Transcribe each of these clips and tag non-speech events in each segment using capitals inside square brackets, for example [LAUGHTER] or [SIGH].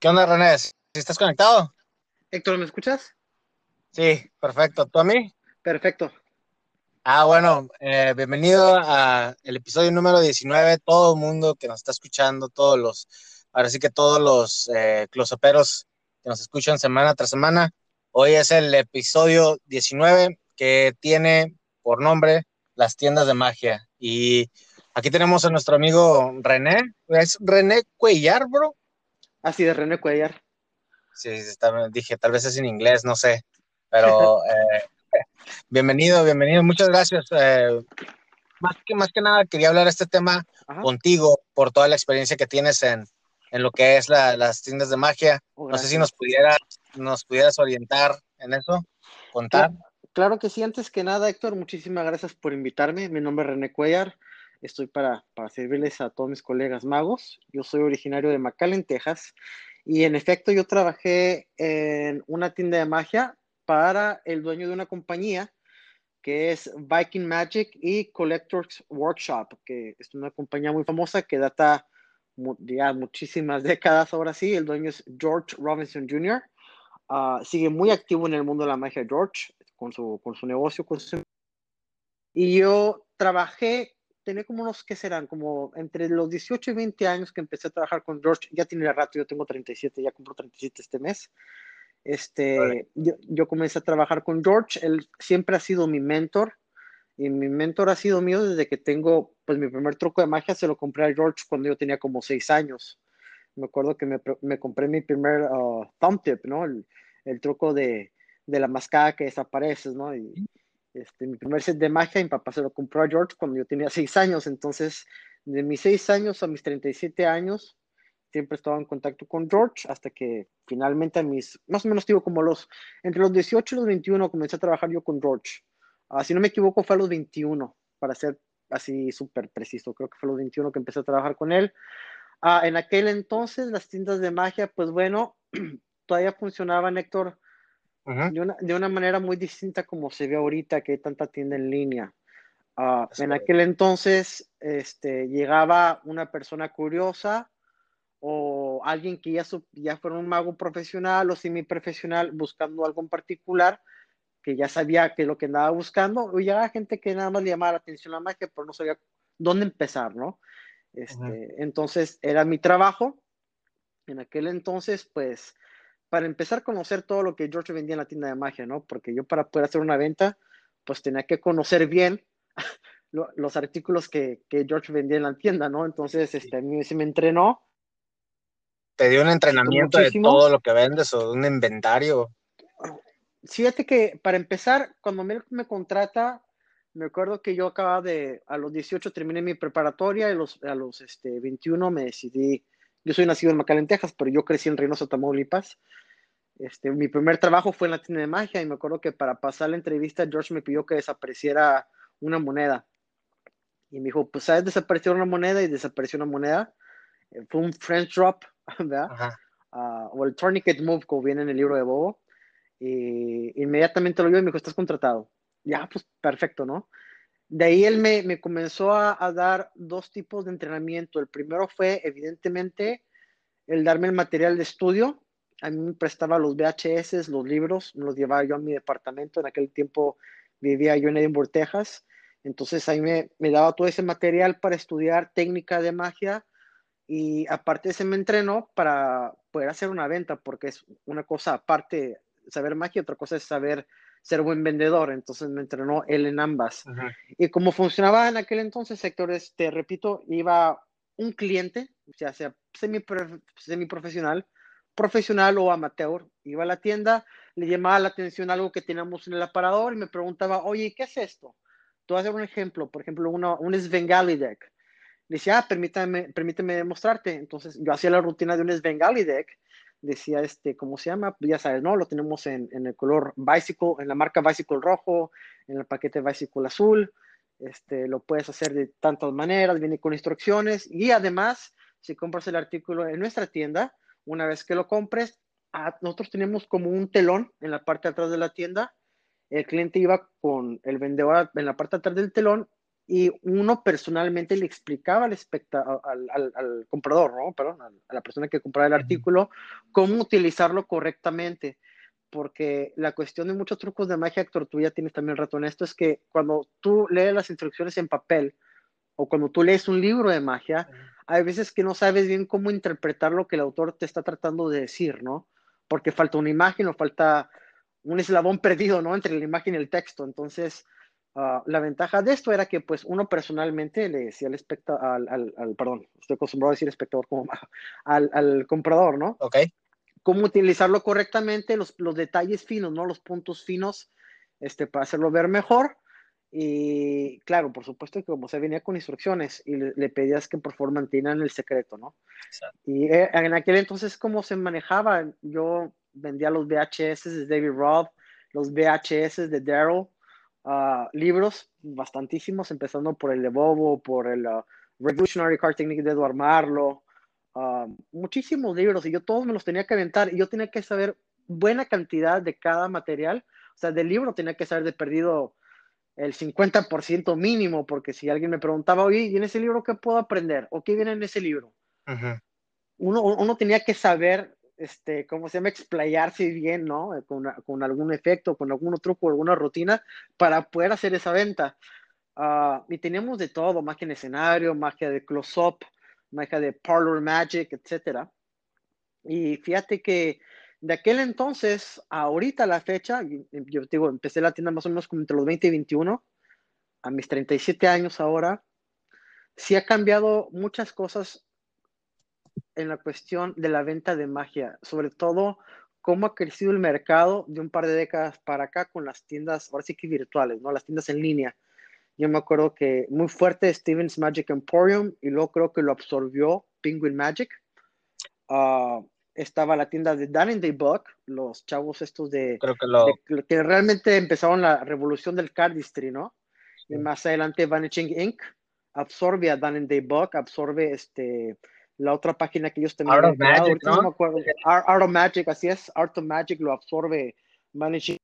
¿Qué onda, René? ¿Sí estás conectado? Héctor, ¿me escuchas? Sí, perfecto. ¿Tú a mí? Perfecto. Ah, bueno, eh, bienvenido al episodio número 19. Todo el mundo que nos está escuchando, todos los, ahora sí que todos los eh, closoperos que nos escuchan semana tras semana. Hoy es el episodio 19 que tiene por nombre Las tiendas de magia. Y aquí tenemos a nuestro amigo René. ¿Es René Cuellar, bro? Así de René Cuellar. Sí, dije, tal vez es en inglés, no sé. Pero [LAUGHS] eh, bienvenido, bienvenido. Muchas gracias. Eh, más, que, más que nada quería hablar de este tema contigo por toda la experiencia que tienes en, en lo que es las tiendas de magia. Oh, no sé si nos pudieras, nos pudieras orientar en eso, contar. Claro, que sí. Antes que nada, Héctor, muchísimas gracias por invitarme. Mi nombre es René Cuellar. Estoy para, para servirles a todos mis colegas magos. Yo soy originario de McAllen, Texas. Y en efecto, yo trabajé en una tienda de magia para el dueño de una compañía que es Viking Magic y Collectors Workshop, que es una compañía muy famosa que data ya muchísimas [LAUGHS] décadas ahora sí. El dueño es George Robinson Jr. Ah, sigue muy activo en el mundo de la magia George, con su, con su negocio. Con su... Y yo trabajé tenía como unos, ¿qué serán? Como entre los 18 y 20 años que empecé a trabajar con George, ya tiene rato, yo tengo 37, ya cumplo 37 este mes. Este, yo, yo, comencé a trabajar con George, él siempre ha sido mi mentor y mi mentor ha sido mío desde que tengo, pues mi primer truco de magia se lo compré a George cuando yo tenía como 6 años. Me acuerdo que me, me compré mi primer uh, thumb tip, ¿no? El, el truco de, de, la mascada que desaparece, ¿no? Y, este, mi primer set de magia, mi papá se lo compró a George cuando yo tenía seis años. Entonces, de mis seis años a mis 37 años, siempre estaba en contacto con George hasta que finalmente a mis, más o menos digo como los, entre los 18 y los 21 comencé a trabajar yo con George. Uh, si no me equivoco, fue a los 21, para ser así súper preciso. Creo que fue a los 21 que empecé a trabajar con él. Uh, en aquel entonces, las tiendas de magia, pues bueno, [CLEARS THROAT] todavía funcionaban, Héctor, de, una, de, una, manera muy distinta como se ve ahorita que hay tanta tienda en línea. Uh, en aquel entonces este, llegaba una persona curiosa o alguien que ya, ya fuera un mago profesional o semiprofesional buscando algo en particular que ya sabía que lo que andaba buscando, o llegaba gente que nada más le llamaba la atención a la magia, pero no sabía dónde empezar, ¿no? Este, Entonces era mi trabajo. En aquel entonces, pues, para empezar a conocer todo lo que George vendía en la tienda de magia, ¿no? Porque yo para poder hacer una venta, pues tenía que conocer bien [LAUGHS] los artículos que, que, George vendía en la tienda, ¿no? Entonces, este, a mí se me entrenó. ¿Te dio un entrenamiento de todo lo que vendes o un inventario? Fíjate que para empezar, cuando me, me contrata, me acuerdo que yo acababa de, a los 18 terminé mi preparatoria y los, a los este, 21 me decidí yo soy nacido en McAllen, Texas, pero yo crecí en Reynosa, Tamaulipas. Este, mi primer trabajo fue en la tienda de magia y me acuerdo que para pasar la entrevista George me pidió que desapareciera una moneda. Y me dijo, pues, ¿sabes desaparecer una moneda? Y desapareció una moneda. Eh, fue un French drop, [LAUGHS] ¿verdad? Uh, o el tourniquet move, como viene en el libro de Bobo. Y inmediatamente lo vio y me dijo, estás contratado. Ya, pues, perfecto, ¿no? De ahí él me, me comenzó a, a, dar dos tipos de entrenamiento. El primero fue, evidentemente, el darme el material de estudio. A mí me prestaba los VHS, los libros, me los llevaba yo a mi departamento. En aquel tiempo vivía yo en Edinburgh, Texas. Entonces ahí me, me daba todo ese material para estudiar técnica de magia y aparte se me entrenó para poder hacer una venta, porque es una cosa aparte saber magia, otra cosa es saber ser buen vendedor, entonces me entrenó él en ambas. Y como funcionaba en aquel entonces, sectores, te repito, iba un cliente, ya sea semiprofesional, profesional o amateur, iba a la tienda, le llamaba la atención algo que teníamos en el aparador y me preguntaba, oye, ¿qué es esto? Te voy a hacer un ejemplo, por ejemplo, uno, un Svengali deck. Le decía, ah, permítame, permíteme demostrarte. Entonces yo hacía la rutina de un Svengali deck decía, este, ¿cómo se llama? Ya sabes, ¿no? Lo tenemos en, en, el color Bicycle, en la marca Bicycle rojo, en el paquete Bicycle azul. Este, lo puedes hacer de tantas maneras, viene con instrucciones y además, si compras el artículo en nuestra tienda, una vez que lo compres, nosotros tenemos como un telón en la parte atrás de la tienda. El cliente iba con el vendedor en la parte atrás del telón y uno personalmente le explicaba al, al, al, comprador, ¿no? Perdón, a la persona que compraba el artículo, cómo utilizarlo correctamente. Porque la cuestión de muchos trucos de magia, Héctor, tú ya tienes también rato en esto, es que cuando tú lees las instrucciones en papel o cuando tú lees un libro de magia, hay veces que no sabes bien cómo interpretar lo que el autor te está tratando de decir, ¿no? Porque falta una imagen o falta un eslabón [LAUGHS] perdido, ¿no? Entre la imagen y el texto. Entonces, Ah, la ventaja de esto era que pues uno personalmente le decía al espectador, al, al, perdón, estoy acostumbrado a decir espectador como al, al comprador, ¿no? Ok. Cómo utilizarlo correctamente, los, los, detalles finos, ¿no? Los puntos finos, este, para hacerlo ver mejor. Y claro, por supuesto que como se venía con instrucciones y le, pedías que por favor mantieran el secreto, ¿no? Exacto. Y eh, en aquel entonces, ¿cómo se manejaba? Yo vendía los VHS de David Roth, los VHS de Daryl, Ah, libros, bastantísimos, empezando por el de Bobo, por el ah, Revolutionary Card Technique de Edward Marlowe, ah, muchísimos libros, y yo todos me los tenía que aventar, y yo tenía que saber buena cantidad de cada material, o sea, del libro tenía que saber de perdido el 50% mínimo, porque si alguien me preguntaba, oye, ¿y en ese libro qué puedo aprender? ¿O qué viene en ese libro? uno, uno, tenía que saber este, ¿cómo se llama? Explayarse bien, ¿no? Eh, con, con, algún efecto, con algún truco, alguna rutina para poder hacer esa venta. Uh, y teníamos de todo, magia en escenario, magia de close-up, magia de parlor magic, etc. Y fíjate que de aquel entonces, ahorita la fecha, yo digo, empecé la tienda más o menos como entre los 20 y 21, a mis 37 años ahora, sí ha cambiado muchas cosas en la cuestión de la venta de magia, sobre todo cómo ha crecido el mercado de un par de décadas para acá con las tiendas, ahora sí que virtuales, ¿no? Las tiendas en línea. Yo me acuerdo que muy fuerte Stevens Magic Emporium y luego creo que lo absorbió Penguin Magic. Ah, estaba la tienda de Dan and Day Book, los chavos estos de, que, realmente empezaron la revolución del cardistry, ¿no? Y más adelante Vanishing Inc. absorbe a Dan and Day Book, absorbe este la otra página que ellos tenían. Art of Magic, ¿no? me acuerdo. Art, of Magic, así es. Art of Magic lo absorbe Managing.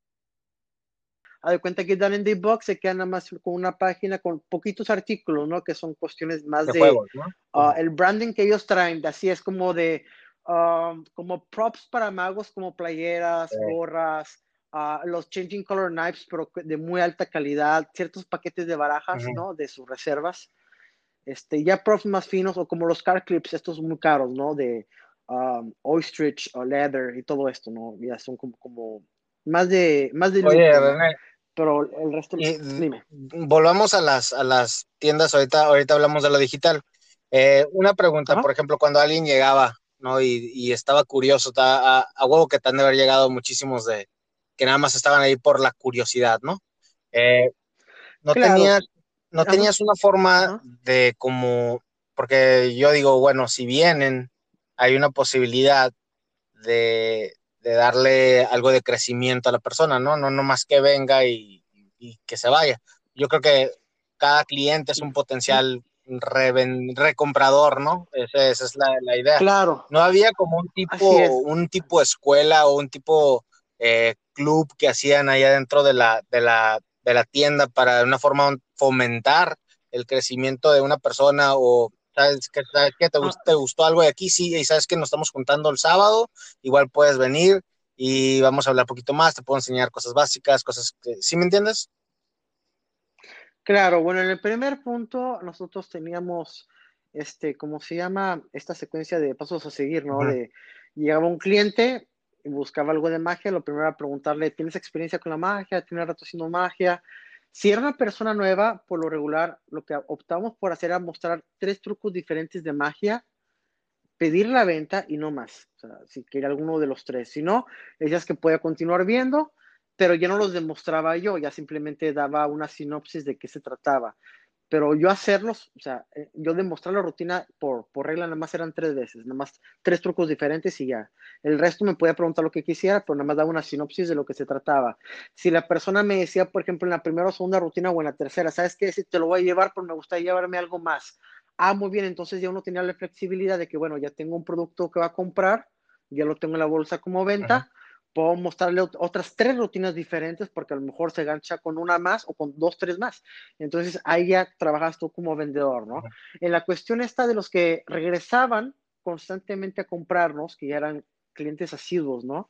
A de cuenta que Dan in the Box se queda nada más con una página con poquitos artículos, ¿no? Que son cuestiones más de, juegos, ¿no? Ah, el branding que ellos traen, así es como de um, como props para magos, como playeras, gorras, uh, los changing color knives, pero de muy alta calidad, ciertos paquetes de barajas, ¿no? De sus reservas. Este, ya profs más finos o como los car clips, estos muy caros, ¿no? De um, ostrich o leather y todo esto, ¿no? Ya son como, como más de más de Oye, René, pero el resto dime. Volvamos a las a las tiendas ahorita ahorita hablamos de lo digital. Eh, una pregunta, por ejemplo, cuando alguien llegaba, ¿no? Y, y estaba curioso, a, a, huevo que te han de haber llegado muchísimos de que nada más estaban ahí por la curiosidad, ¿no? Eh, no tenías no tenías una forma de como, porque yo digo, bueno, si vienen, hay una posibilidad de, darle algo de crecimiento a la persona, ¿no? No, no más que venga y, que se vaya. Yo creo que cada cliente es un potencial recomprador, ¿no? Esa, es la, idea. Claro. No había como un tipo, un tipo escuela o un tipo eh, club que hacían ahí adentro de la, de la, de la tienda para de una forma fomentar el crecimiento de una persona o sabes que, te, ah. te, gustó algo de aquí, sí, y sabes que nos estamos juntando el sábado, igual puedes venir y vamos a hablar un poquito más, te puedo enseñar cosas básicas, cosas que, ¿sí me entiendes? Claro, bueno, en el primer punto nosotros teníamos, este, ¿cómo se llama? Esta secuencia de pasos a seguir, ¿no? De llegaba un cliente y buscaba algo de magia, lo primero era preguntarle, ¿tienes experiencia con la magia? ¿Tienes rato haciendo magia? Si era una persona nueva, por lo regular, lo que optamos por hacer era mostrar tres trucos diferentes de magia, pedir la venta y no más. Si quería alguno de los tres. Si no, decías que podía continuar viendo, pero ya no los demostraba yo, ya simplemente daba una sinopsis de qué se trataba pero yo hacerlos, o sea, eh, yo demostrar la rutina por, por regla nada más eran tres veces, nada más tres trucos diferentes y ya. El resto me podía preguntar lo que quisiera, pero nada más daba una sinopsis de lo que se trataba. Si la persona me decía, por ejemplo, en la primera o segunda rutina o en la tercera, ¿sabes qué? Si te lo voy a llevar, pero me gustaría llevarme algo más. Ah, muy bien, entonces ya uno tenía la flexibilidad de que, bueno, ya tengo un producto que va a comprar, ya lo tengo en la bolsa como venta, puedo mostrarle otras tres rutinas diferentes porque a lo mejor se gancha con una más o con dos, tres más. Entonces ahí ya trabajas tú como vendedor, ¿no? En la cuestión esta de los que regresaban constantemente a comprarnos, que ya eran clientes asiduos, ¿no?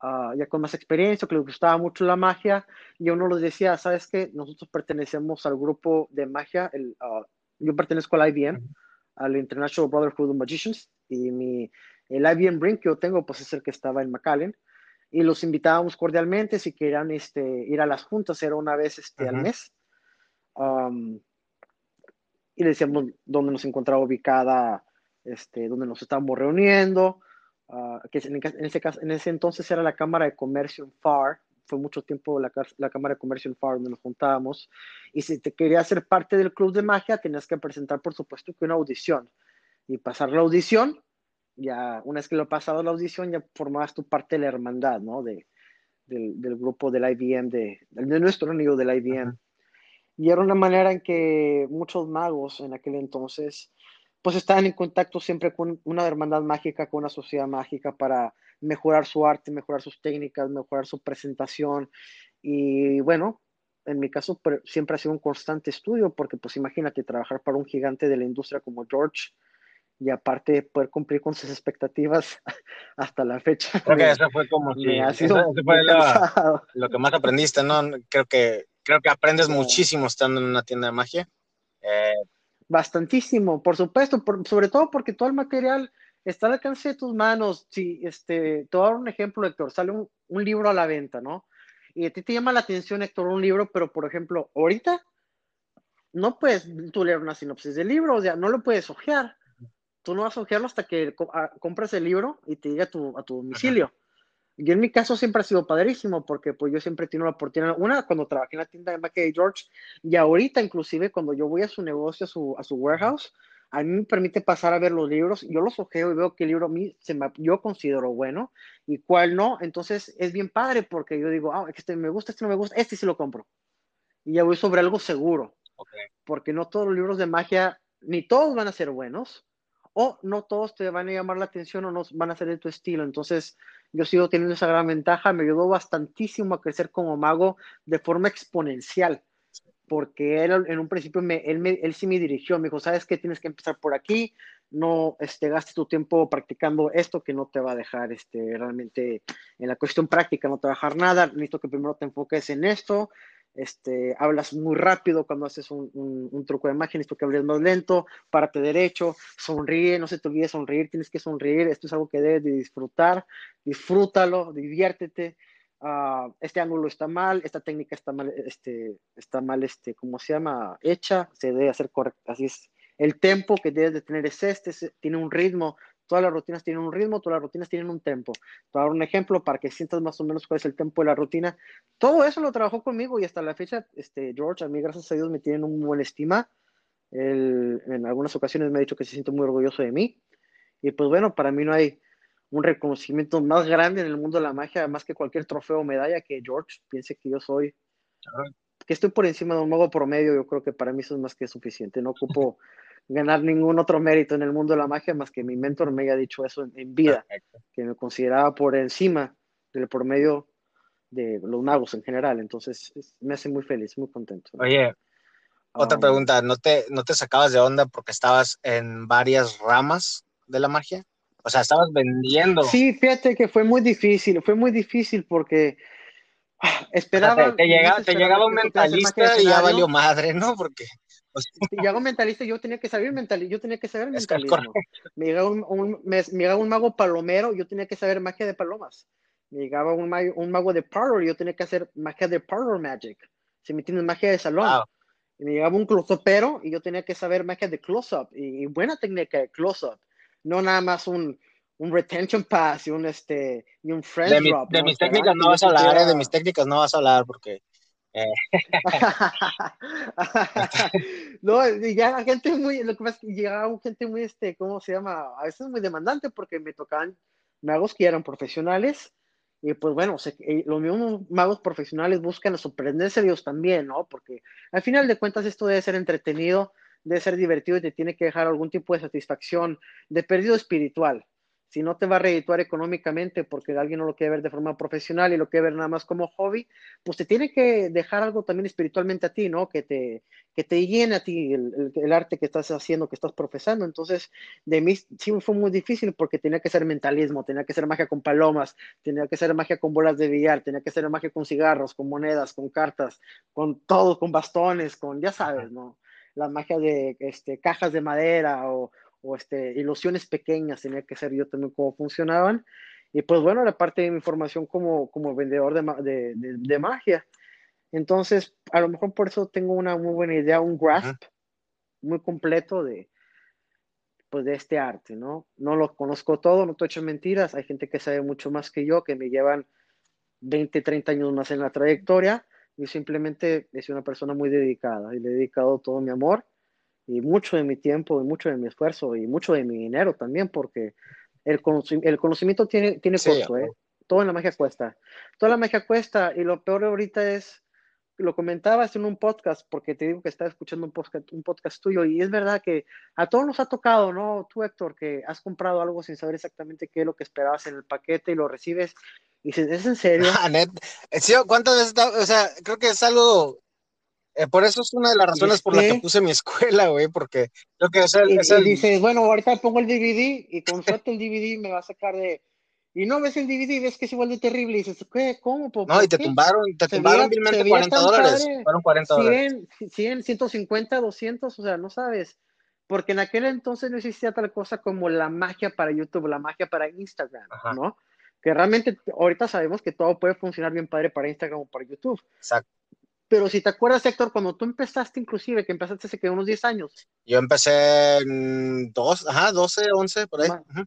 Ah, ya con más experiencia, que les gustaba mucho la magia, y uno les decía, ¿sabes qué? Nosotros pertenecemos al grupo de magia, el, ah, yo pertenezco al IBM, al International Brotherhood of Magicians, y mi, el IBM Ring que yo tengo, pues es el que estaba en McAllen, y los invitábamos cordialmente si querían este, ir a las juntas, era una vez este, al mes. y le decíamos dónde nos encontraba ubicada, este, dónde nos estábamos reuniendo, uh, que en, ese caso, en ese entonces era la Cámara de Comercio en FAR, fue mucho tiempo la, la, Cámara de Comercio en FAR donde nos juntábamos, y si te querías ser parte del club de magia, tenías que presentar, por supuesto, que una audición, y pasar la audición, ya una vez que lo pasado la audición, ya formabas tu parte de la hermandad, ¿no? De, del, del, grupo del IBM, de, de nuestro amigo del IBM. Y era una manera en que muchos magos en aquel entonces, pues estaban en contacto siempre con una hermandad mágica, con una sociedad mágica para mejorar su arte, mejorar sus técnicas, mejorar su presentación. Y bueno, en mi caso siempre ha sido un constante estudio, porque pues imagínate trabajar para un gigante de la industria como George, y aparte poder cumplir con sus expectativas [LAUGHS] hasta la fecha. Creo que eso fue como fue lo, que más aprendiste, ¿no? Creo que creo que aprendes muchísimo estando en una tienda de magia. Eh, Bastantísimo, por supuesto, sobre todo porque todo el material está al alcance de tus manos. Si, este, te voy a dar un ejemplo, Héctor, sale un, un libro a la venta, ¿no? Y a ti te llama la atención, Héctor, un libro, pero por ejemplo, ahorita no puedes tú leer una sinopsis del libro, o sea, no lo puedes ojear tú no vas a ojearlo hasta que ah, compras el libro y te llegue a tu, a tu domicilio. Y en mi caso siempre ha sido padrísimo porque pues yo siempre tengo la oportunidad, una cuando trabajé en la tienda de Mackey George y ahorita inclusive cuando yo voy a su negocio, a su, a su warehouse, a mí me permite pasar a ver los libros, yo los ojeo y veo qué libro a mí se me, yo considero bueno y cuál no, entonces es bien padre porque yo digo, ah, este me gusta, este no me gusta, este sí lo compro. Y ya voy sobre algo seguro, porque no todos los libros de magia, ni todos van a ser buenos, o no todos te van a llamar la atención o no van a ser de tu estilo. Entonces, yo sigo teniendo esa gran ventaja, me ayudó bastantísimo a crecer como mago de forma exponencial, porque él en un principio, él, me, sí me dirigió, me dijo, sabes que tienes que empezar por aquí, no este, gastes tu tiempo practicando esto que no te va a dejar este, realmente en la cuestión práctica, no te dejar nada, necesito que primero te enfoques en esto, este, hablas muy rápido cuando haces un, truco de magia, necesito que hables más lento, párate derecho, sonríe, no se te olvide sonreír, tienes que sonreír, esto es algo que debes de disfrutar, disfrútalo, diviértete, uh, este ángulo está mal, esta técnica está mal, este, está mal, este, ¿cómo se llama? Hecha, se debe hacer correcto, así es. El tempo que debes de tener es este, tiene un ritmo, Todas las rutinas tienen un ritmo, todas las rutinas tienen un tempo. Te voy a dar un ejemplo para que sientas más o menos cuál es el tempo de la rutina. Todo eso lo trabajó conmigo y hasta la fecha, este, George, a mí, gracias a Dios, me tienen un buen estima. en algunas ocasiones me ha dicho que se siente muy orgulloso de mí. Y pues bueno, para mí no hay un reconocimiento más grande en el mundo de la magia, más que cualquier trofeo o medalla que George piense que yo soy. Que estoy por encima de un mago promedio, yo creo que para mí eso es más que suficiente. No ocupo [LAUGHS] ganar ningún otro mérito en el mundo de la magia más que mi mentor me haya dicho eso en, vida, que me consideraba por encima del promedio de los magos en general. Entonces me hace muy feliz, muy contento. Oye, otra um, pregunta, ¿no te, ¿no te sacabas de onda porque estabas en varias ramas de la magia? O sea, estabas vendiendo. Sí, fíjate que fue muy difícil, fue muy difícil porque ah, esperaba. te, llegaba, te llegaba un mentalista y ya valió madre, ¿no? Porque y hago mentalista, yo tenía que saber mental, yo tenía que saber mentalismo. Me llegaba un, me, llegaba un, mago palomero, yo tenía que saber magia de palomas. Me llegaba un, mago, un mago de parlor, yo tenía que hacer magia de parlor magic. Si me tienes magia de salón. me llegaba un close-upero y yo tenía que saber magia de close-up y, buena técnica de close-up. No nada más un, un retention pass y un este y un friend de drop. de mis técnicas no vas a hablar, eh, de mis técnicas no vas a hablar porque. [LAUGHS] no, ya gente muy, lo que pasa es que llegaba gente muy, este, ¿cómo se llama? A veces muy demandante porque me tocaban magos que eran profesionales y pues bueno, eh, los mismos magos profesionales buscan sorprenderse de ellos también, ¿no? Porque al final de cuentas esto debe ser entretenido, debe ser divertido y te tiene que dejar algún tipo de satisfacción de perdido espiritual. Si no te va a redituar económicamente porque alguien no lo quiere ver de forma profesional y lo quiere ver nada más como hobby, pues te tiene que dejar algo también espiritualmente a ti, ¿no? Que te, que te llene a ti el, arte que estás haciendo, que estás profesando. Entonces, de mí sí fue muy difícil porque tenía que ser mentalismo, tenía que ser magia con palomas, tenía que ser magia con bolas de billar, tenía que ser magia con cigarros, con monedas, con cartas, con todo, con bastones, con, ya sabes, ¿no? La magia de este, cajas de madera o, o este, ilusiones pequeñas, tenía que ser yo también cómo funcionaban. Y pues bueno, la parte de mi formación como, como vendedor de, de, de, magia. Entonces, a lo mejor por eso tengo una muy buena idea, un grasp muy completo de, pues, de este arte, ¿no? No lo conozco todo, no te hecho mentiras, hay gente que sabe mucho más que yo, que me llevan 20, 30 años más en la trayectoria. Yo simplemente soy una persona muy dedicada y le he dedicado todo mi amor y mucho de mi tiempo y mucho de mi esfuerzo y mucho de mi dinero también, porque el, el conocimiento tiene, tiene costo, ¿eh? Todo en la magia cuesta. Toda la magia cuesta y lo peor ahorita es, lo comentabas en un podcast, porque te digo que estaba escuchando un podcast, un podcast tuyo y es verdad que a todos nos ha tocado, ¿no? Tú, Héctor, que has comprado algo sin saber exactamente qué es lo que esperabas en el paquete y lo recibes y dices, ¿es en serio? [LAUGHS] ¿Cuántas veces? O sea, creo que es algo eh, por eso es una de las razones por las que puse mi escuela, güey, porque lo que es el, y, es el... dices, bueno, ahorita pongo el DVD y con suerte el DVD me va a sacar de... Y no ves el DVD, ves que es igual de terrible y dices, ¿qué? ¿Cómo? ¿Por, no, y te qué? tumbaron, te tumbaron vilmente 40 dólares. Fueron 40 dólares. 100, 100, 150, 200, o sea, no sabes. Porque en aquel entonces no existía tal cosa como la magia para YouTube, la magia para Instagram, Ajá. ¿no? Que realmente ahorita sabemos que todo puede funcionar bien padre para Instagram o para YouTube. Exacto. Pero si te acuerdas, Héctor, cuando tú empezaste, inclusive, que empezaste hace que unos 10 años. Yo empecé en dos, ajá, 12, 11, por ahí. -huh.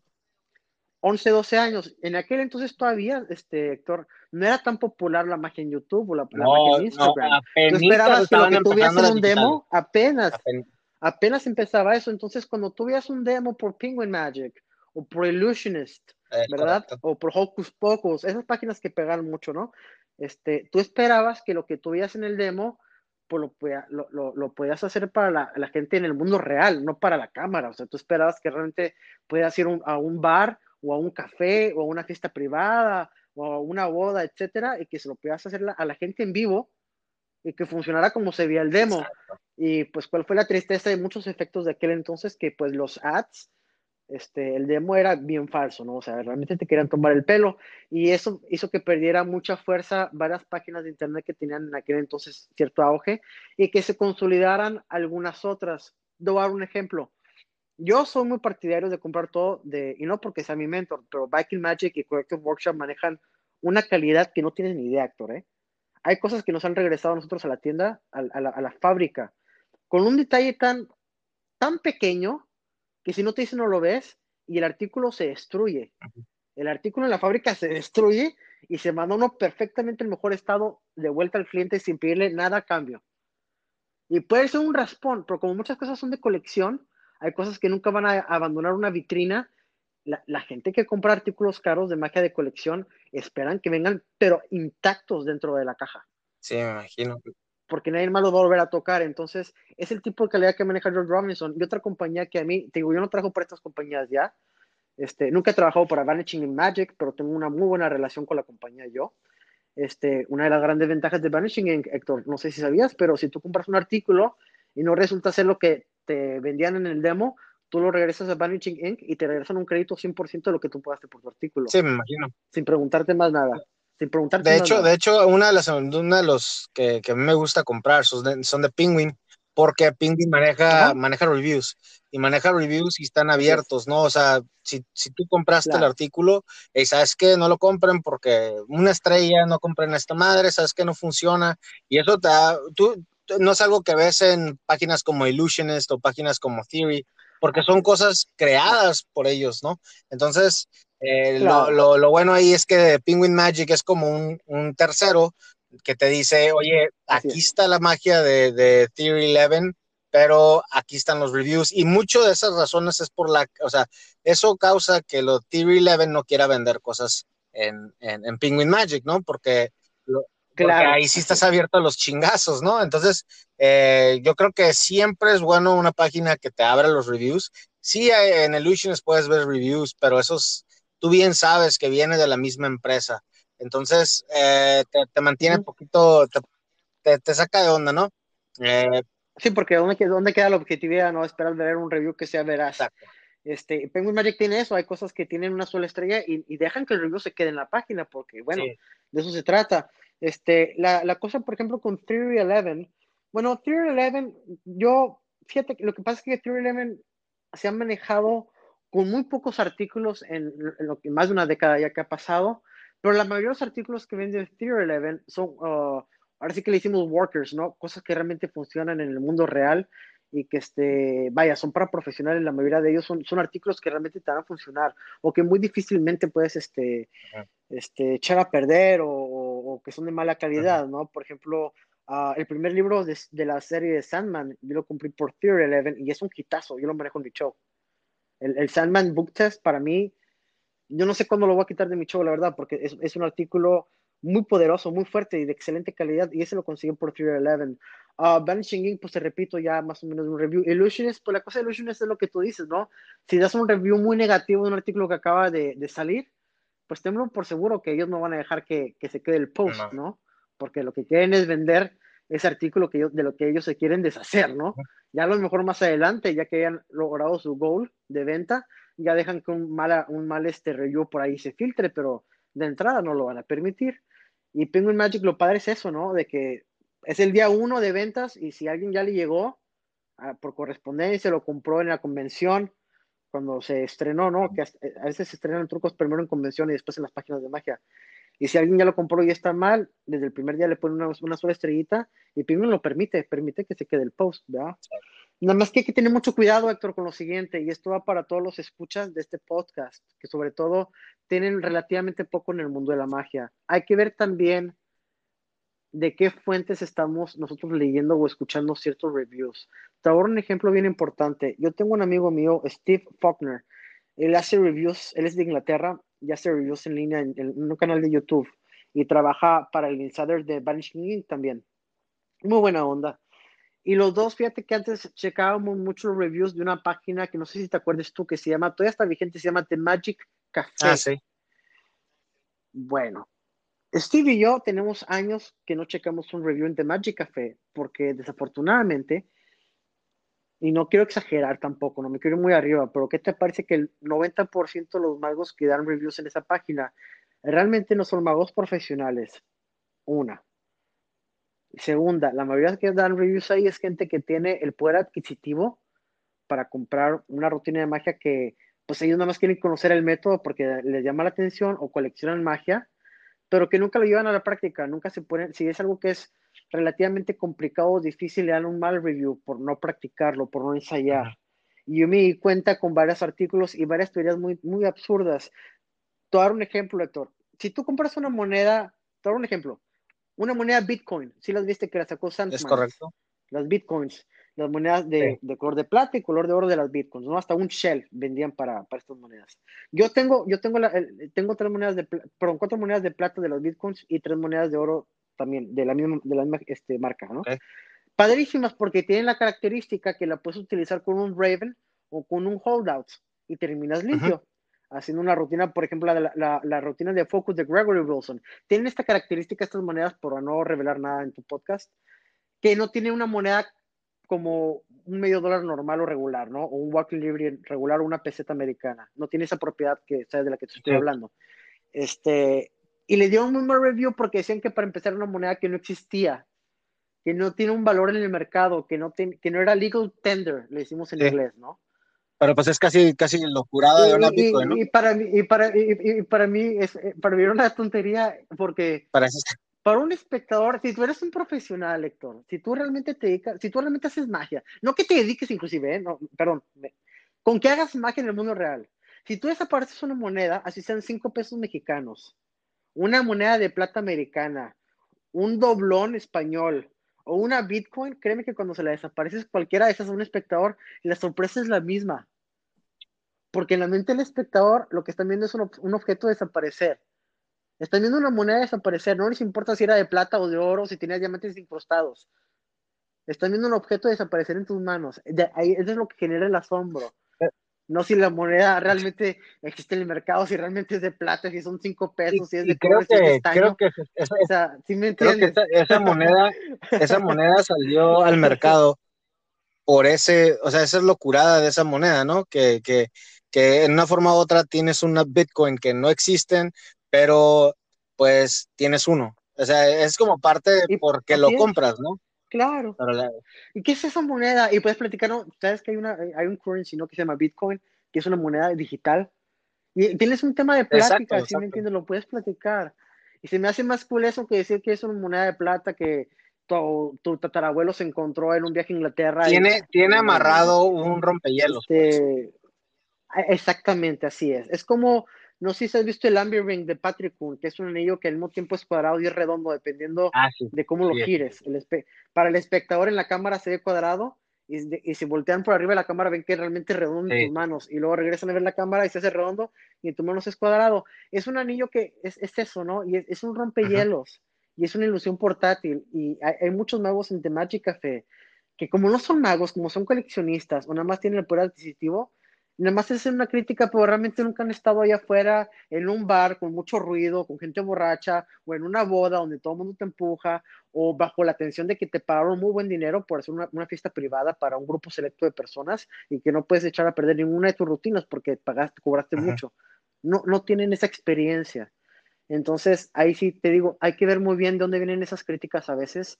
11, 12 años. En aquel entonces todavía, este, Héctor, no era tan popular la magia en YouTube o la, la no, magia en Instagram. No, tú esperabas que lo que tú en un demo, apenas, Apen apenas empezaba eso. Entonces, cuando tú un demo por Penguin Magic o por Illusionist, eh, ¿verdad? correcto. O por Hocus Pocus, esas páginas que pegaron mucho, ¿no? Este, tú esperabas que lo que tú veías en el demo, pues lo, lo, lo, lo podías hacer para la, la, gente en el mundo real, no para la cámara. O sea, tú esperabas que realmente pudieras ir un, a un bar o a un café o a una fiesta privada o a una boda, etcétera, y que se lo pudieras hacer a la gente en vivo y que funcionara como se veía el demo. Exacto. Y pues, ¿cuál fue la tristeza de muchos efectos de aquel entonces? Que pues los ads este, el demo era bien falso, ¿no? O sea, realmente te querían tomar el pelo y eso hizo que perdiera mucha fuerza varias páginas de internet que tenían en aquel entonces cierto auge y que se consolidaran algunas otras. Debo dar un ejemplo. Yo soy muy partidario de comprar todo de, y no porque sea mi mentor, pero Viking Magic y Corrective Workshop manejan una calidad que no tienes ni idea, Héctor, ¿eh? Hay cosas que nos han regresado a nosotros a la tienda, a, a, la, a la fábrica, con un detalle tan, tan pequeño que si no te dicen no lo ves y el artículo se destruye. El artículo en la fábrica se destruye y se manda uno perfectamente en mejor estado de vuelta al cliente sin pedirle nada a cambio. Y puede ser un raspón, pero como muchas cosas son de colección, hay cosas que nunca van a abandonar una vitrina. La, la, gente que compra artículos caros de magia de colección esperan que vengan, pero intactos dentro de la caja. Sí, me imagino porque nadie más lo va a volver a tocar. Entonces, es el tipo de calidad que maneja George Robinson. Y otra compañía que a mí, te digo, yo no trabajo para estas compañías ya. Este, nunca he trabajado para Vanishing in Magic, pero tengo una muy buena relación con la compañía yo. Este, una de las grandes ventajas de Vanishing Inc., Héctor, no sé si sabías, pero si tú compras un artículo y no resulta ser lo que te vendían en el demo, tú lo regresas a Vanishing Inc. y te regresan un crédito 100% de lo que tú pagaste por tu artículo. Sí, me imagino. Sin preguntarte más nada sin preguntarte. De hecho, nada. de hecho, una de las una de los que, que me gusta comprar son de, son de Penguin, porque Penguin maneja, Ajá. maneja reviews y maneja reviews y están abiertos, ¿no? O sea, si, si tú compraste claro. el artículo y sabes que no lo compren porque una estrella, no compren esta madre, sabes que no funciona y eso te da, tú, no es algo que ves en páginas como Illusionist o páginas como Theory, porque son cosas creadas por ellos, ¿no? Entonces, eh, claro. lo, lo, lo, bueno ahí es que Penguin Magic es como un, un tercero que te dice, oye, aquí está la magia de, de, Theory 11, pero aquí están los reviews. Y mucho de esas razones es por la, o sea, eso causa que lo Theory 11 no quiera vender cosas en, en, en Penguin Magic, ¿no? Porque, lo, claro. porque, ahí sí estás abierto a los chingazos, ¿no? Entonces, eh, yo creo que siempre es bueno una página que te abra los reviews. Sí, en Illusions puedes ver reviews, pero esos tú bien sabes que viene de la misma empresa. Entonces, eh, te, mantiene un poquito, te, te, saca de onda, ¿no? Eh, sí, porque ¿dónde, ¿dónde queda la objetividad? No esperar ver un review que sea veraz. Exacto. Este, Penguin Magic tiene eso, hay cosas que tienen una sola estrella y, dejan que el review se quede en la página, porque bueno, de eso se trata. Este, la, la cosa, por ejemplo, con Theory 11, bueno, Theory 11, yo, fíjate, lo que pasa es que Theory 11 se ha manejado con muy pocos artículos en, lo que más de una década ya que ha pasado, pero la mayoría de los artículos que vende Theory 11 son, uh, ahora sí que le hicimos workers, ¿no? Cosas que realmente funcionan en el mundo real y que, este, vaya, son para profesionales, la mayoría de ellos son, son artículos que realmente te van a funcionar o que muy difícilmente puedes este, este, echar a perder o, o, que son de mala calidad, ¿no? Por ejemplo, uh, el primer libro de, de, la serie de Sandman, yo lo cumplí por Theory 11 y es un hitazo, yo lo manejo en mi show. El, el, Sandman Book Test para mí, yo no sé cuándo lo voy a quitar de mi show, la verdad, porque es, es un artículo muy poderoso, muy fuerte y de excelente calidad, y ese lo consiguió por Theory 11. Uh, Vanishing Ink, pues te repito, ya más o menos un review. Illusionist, pues la cosa de Illusionist es lo que tú dices, ¿no? Si das un review muy negativo de un artículo que acaba de, de salir, pues tengo por seguro que ellos no van a dejar que, que se quede el post, no. Porque lo que quieren es vender ese artículo que de lo que ellos se quieren deshacer, ¿no? Ya a lo mejor más adelante, ya que hayan logrado su goal de venta, ya dejan que un, mala, un mal este review por ahí se filtre, pero de entrada no lo van a permitir. Y Penguin Magic lo padre es eso, ¿no? De que es el día uno de ventas y si alguien ya le llegó ah, por correspondencia, lo compró en la convención cuando se estrenó, ¿no? Que a veces se estrenan trucos primero en convención y después en las páginas de magia. Y si alguien ya lo compró y está mal, desde el primer día le pone una, una sola estrellita y primero lo permite, permite que se quede el post, ¿verdad? Nada más que hay que tener mucho cuidado, Héctor, con lo siguiente, y esto va para todos los escuchas de este podcast, que sobre todo tienen relativamente poco en el mundo de la magia. Hay que ver también de qué fuentes estamos nosotros leyendo o escuchando ciertos reviews. Te un ejemplo bien importante. Yo tengo un amigo mío, Steve Faulkner. Él hace reviews, él es de Inglaterra y hace reviews en línea en, un canal de YouTube y trabaja para el Insider de Vanishing Ink también. Muy buena onda. Y los dos, fíjate que antes checábamos muchos reviews de una página que no sé si te acuerdas tú, que se llama, todavía está vigente, se llama The Magic Café. Ah, sí. Bueno, Steve y yo tenemos años que no checamos un review en The Magic Café porque desafortunadamente, y no quiero exagerar tampoco, no me quiero ir muy arriba, pero ¿qué te parece que el 90% de los magos que dan reviews en esa página realmente no son magos profesionales? Una. Segunda, la mayoría que dan reviews ahí es gente que tiene el poder adquisitivo para comprar una rutina de magia que pues ellos nada más quieren conocer el método porque les llama la atención o coleccionan magia pero que nunca lo llevan a la práctica, nunca se ponen, si es algo que es relativamente complicado o difícil, le dan un mal review por no practicarlo, por no ensayar. Y yo me di cuenta con varios artículos y varias teorías muy, muy absurdas. Te voy a dar un ejemplo, Héctor. Si tú compras una moneda, te voy a dar un ejemplo, una moneda Bitcoin, si las viste que la sacó Sandman. Es correcto. Las Bitcoins las monedas de, de, color de plata y color de oro de las bitcoins, ¿no? Hasta un shell vendían para, para estas monedas. Yo tengo, yo tengo, la, tengo tres monedas de, perdón, cuatro monedas de plata de las bitcoins y tres monedas de oro también de la misma, de la misma este, marca, ¿no? Padrísimas porque tienen la característica que la puedes utilizar con un Raven o con un Holdout y terminas limpio. Haciendo una rutina, por ejemplo, la, la, la, rutina de Focus de Gregory Wilson. Tienen esta característica estas monedas, por no revelar nada en tu podcast, que no tiene una moneda como un medio dólar normal o regular, ¿no? O un walking libre regular o una peseta americana. No tiene esa propiedad que sabes de la que te estoy hablando. Este, y le dio un muy mal review porque decían que para empezar una moneda que no existía, que no tiene un valor en el mercado, que no, que no era legal tender, le decimos en inglés, ¿no? Pero pues es casi, casi lo jurado de Bitcoin, ¿no? Y para mí, y para, y, para mí, es, eh, para mí era una tontería porque... Para eso para un espectador, si tú eres un profesional, Héctor, si tú realmente te dedicas, si tú realmente haces magia, no que te dediques inclusive, ¿eh? no, perdón, con que hagas magia en el mundo real. Si tú desapareces una moneda, así sean cinco pesos mexicanos, una moneda de plata americana, un doblón español o una Bitcoin, créeme que cuando se la desapareces cualquiera de esas a un espectador, la sorpresa es la misma. Porque en la mente del espectador lo que están viendo es un, objeto desaparecer están viendo una moneda desaparecer, no les importa si era de plata o de oro, si tenía diamantes incrustados. Están viendo un objeto desaparecer en tus manos. ahí, eso es lo que genera el asombro. No si la moneda [LAUGHS] realmente existe en el mercado, si realmente es de plata, si son cinco pesos, si es de creo que, creo que esa, esa, moneda, esa moneda salió al mercado por ese, o sea, esa es locurada de esa moneda, ¿no? Que, que, que en una forma u otra tienes una Bitcoin que no existen, pero pues tienes uno. O sea, es como parte de por qué lo compras, ¿no? Claro. ¿Y qué es esa moneda? Y puedes platicar, ¿no? Sabes que hay, una, hay un currency, ¿no? Que se llama Bitcoin, que es una moneda digital. Y tienes un tema de plática, si me entiendes, lo puedes platicar. Y se me hace más cool eso que decir que es una moneda de plata que tu, tu tatarabuelo se encontró en un viaje a Inglaterra. Tiene, tiene amarrado un rompehielos. Pues. Este, exactamente, así es. Es como no sé si has visto el Amber Ring de Patrick Kuhn, que es un anillo que al mismo tiempo es cuadrado y es redondo, dependiendo ah, de cómo lo gires. para el espectador en la cámara se ve cuadrado y, si voltean por arriba de la cámara ven que realmente es redondo en tus manos y luego regresan a ver la cámara y se hace redondo y en tus manos es cuadrado. Es un anillo que es, eso, ¿no? Y es, un rompehielos y es una ilusión portátil y hay, muchos magos en The Magic Café que como no son magos, como son coleccionistas o nada más tienen el poder adquisitivo, nada más es una crítica, pero realmente nunca han estado allá afuera en un bar con mucho ruido, con gente borracha, o en una boda donde todo el mundo te empuja, o bajo la tensión de que te pagaron muy buen dinero por hacer una, fiesta privada para un grupo selecto de personas y que no puedes echar a perder ninguna de tus rutinas porque pagaste, cobraste mucho. No, no tienen esa experiencia. Entonces, ahí sí te digo, hay que ver muy bien de dónde vienen esas críticas a veces,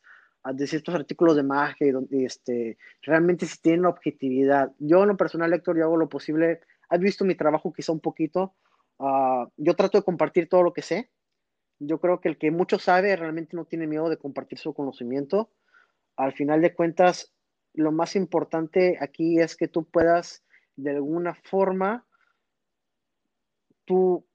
de ciertos artículos de magia y donde este, realmente si tienen objetividad. Yo en lo personal, Héctor, yo hago lo posible. Has visto mi trabajo quizá un poquito. Ah, yo trato de compartir todo lo que sé. Yo creo que el que mucho sabe realmente no tiene miedo de compartir su conocimiento. Al final de cuentas, lo más importante aquí es que tú puedas de alguna forma tú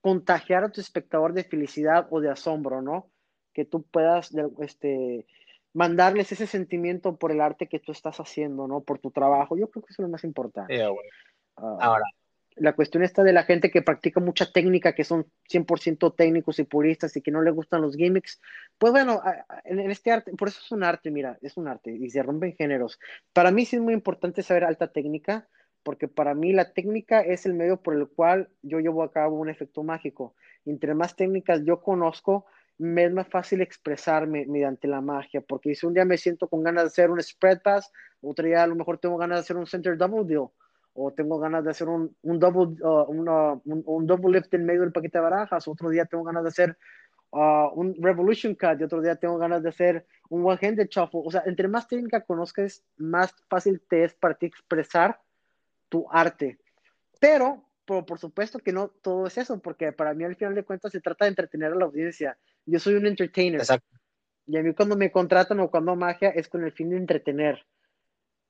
contagiar a tu espectador de felicidad o de asombro, ¿no? Que tú puedas este, mandarles ese sentimiento por el arte que tú estás haciendo, ¿no? Por tu trabajo. Yo creo que eso es lo más importante. Ah, Ahora. La cuestión está de la gente que practica mucha técnica, que son 100% técnicos y puristas y que no les gustan los gimmicks. Pues bueno, en este arte, por eso es un arte, mira, es un arte y se rompen géneros. Para mí sí es muy importante saber alta técnica, porque para mí la técnica es el medio por el cual yo llevo a cabo un efecto mágico. Entre más técnicas yo conozco, me es más fácil expresarme mediante la magia, porque si un día me siento con ganas de hacer un spread pass, otro día a lo mejor tengo ganas de hacer un center double deal, o tengo ganas de hacer un, un double, uh, un, double lift en medio del paquete de barajas, otro día tengo ganas de hacer uh, un revolution cut, y otro día tengo ganas de hacer un one-handed shuffle. O sea, entre más técnica conozcas, más fácil te es para ti expresar tu arte. Pero, por, por supuesto que no todo es eso, porque para mí al final de cuentas se trata de entretener a la audiencia yo soy un entertainer. Exacto. Y a mí cuando me contratan o cuando magia es con el fin de entretener,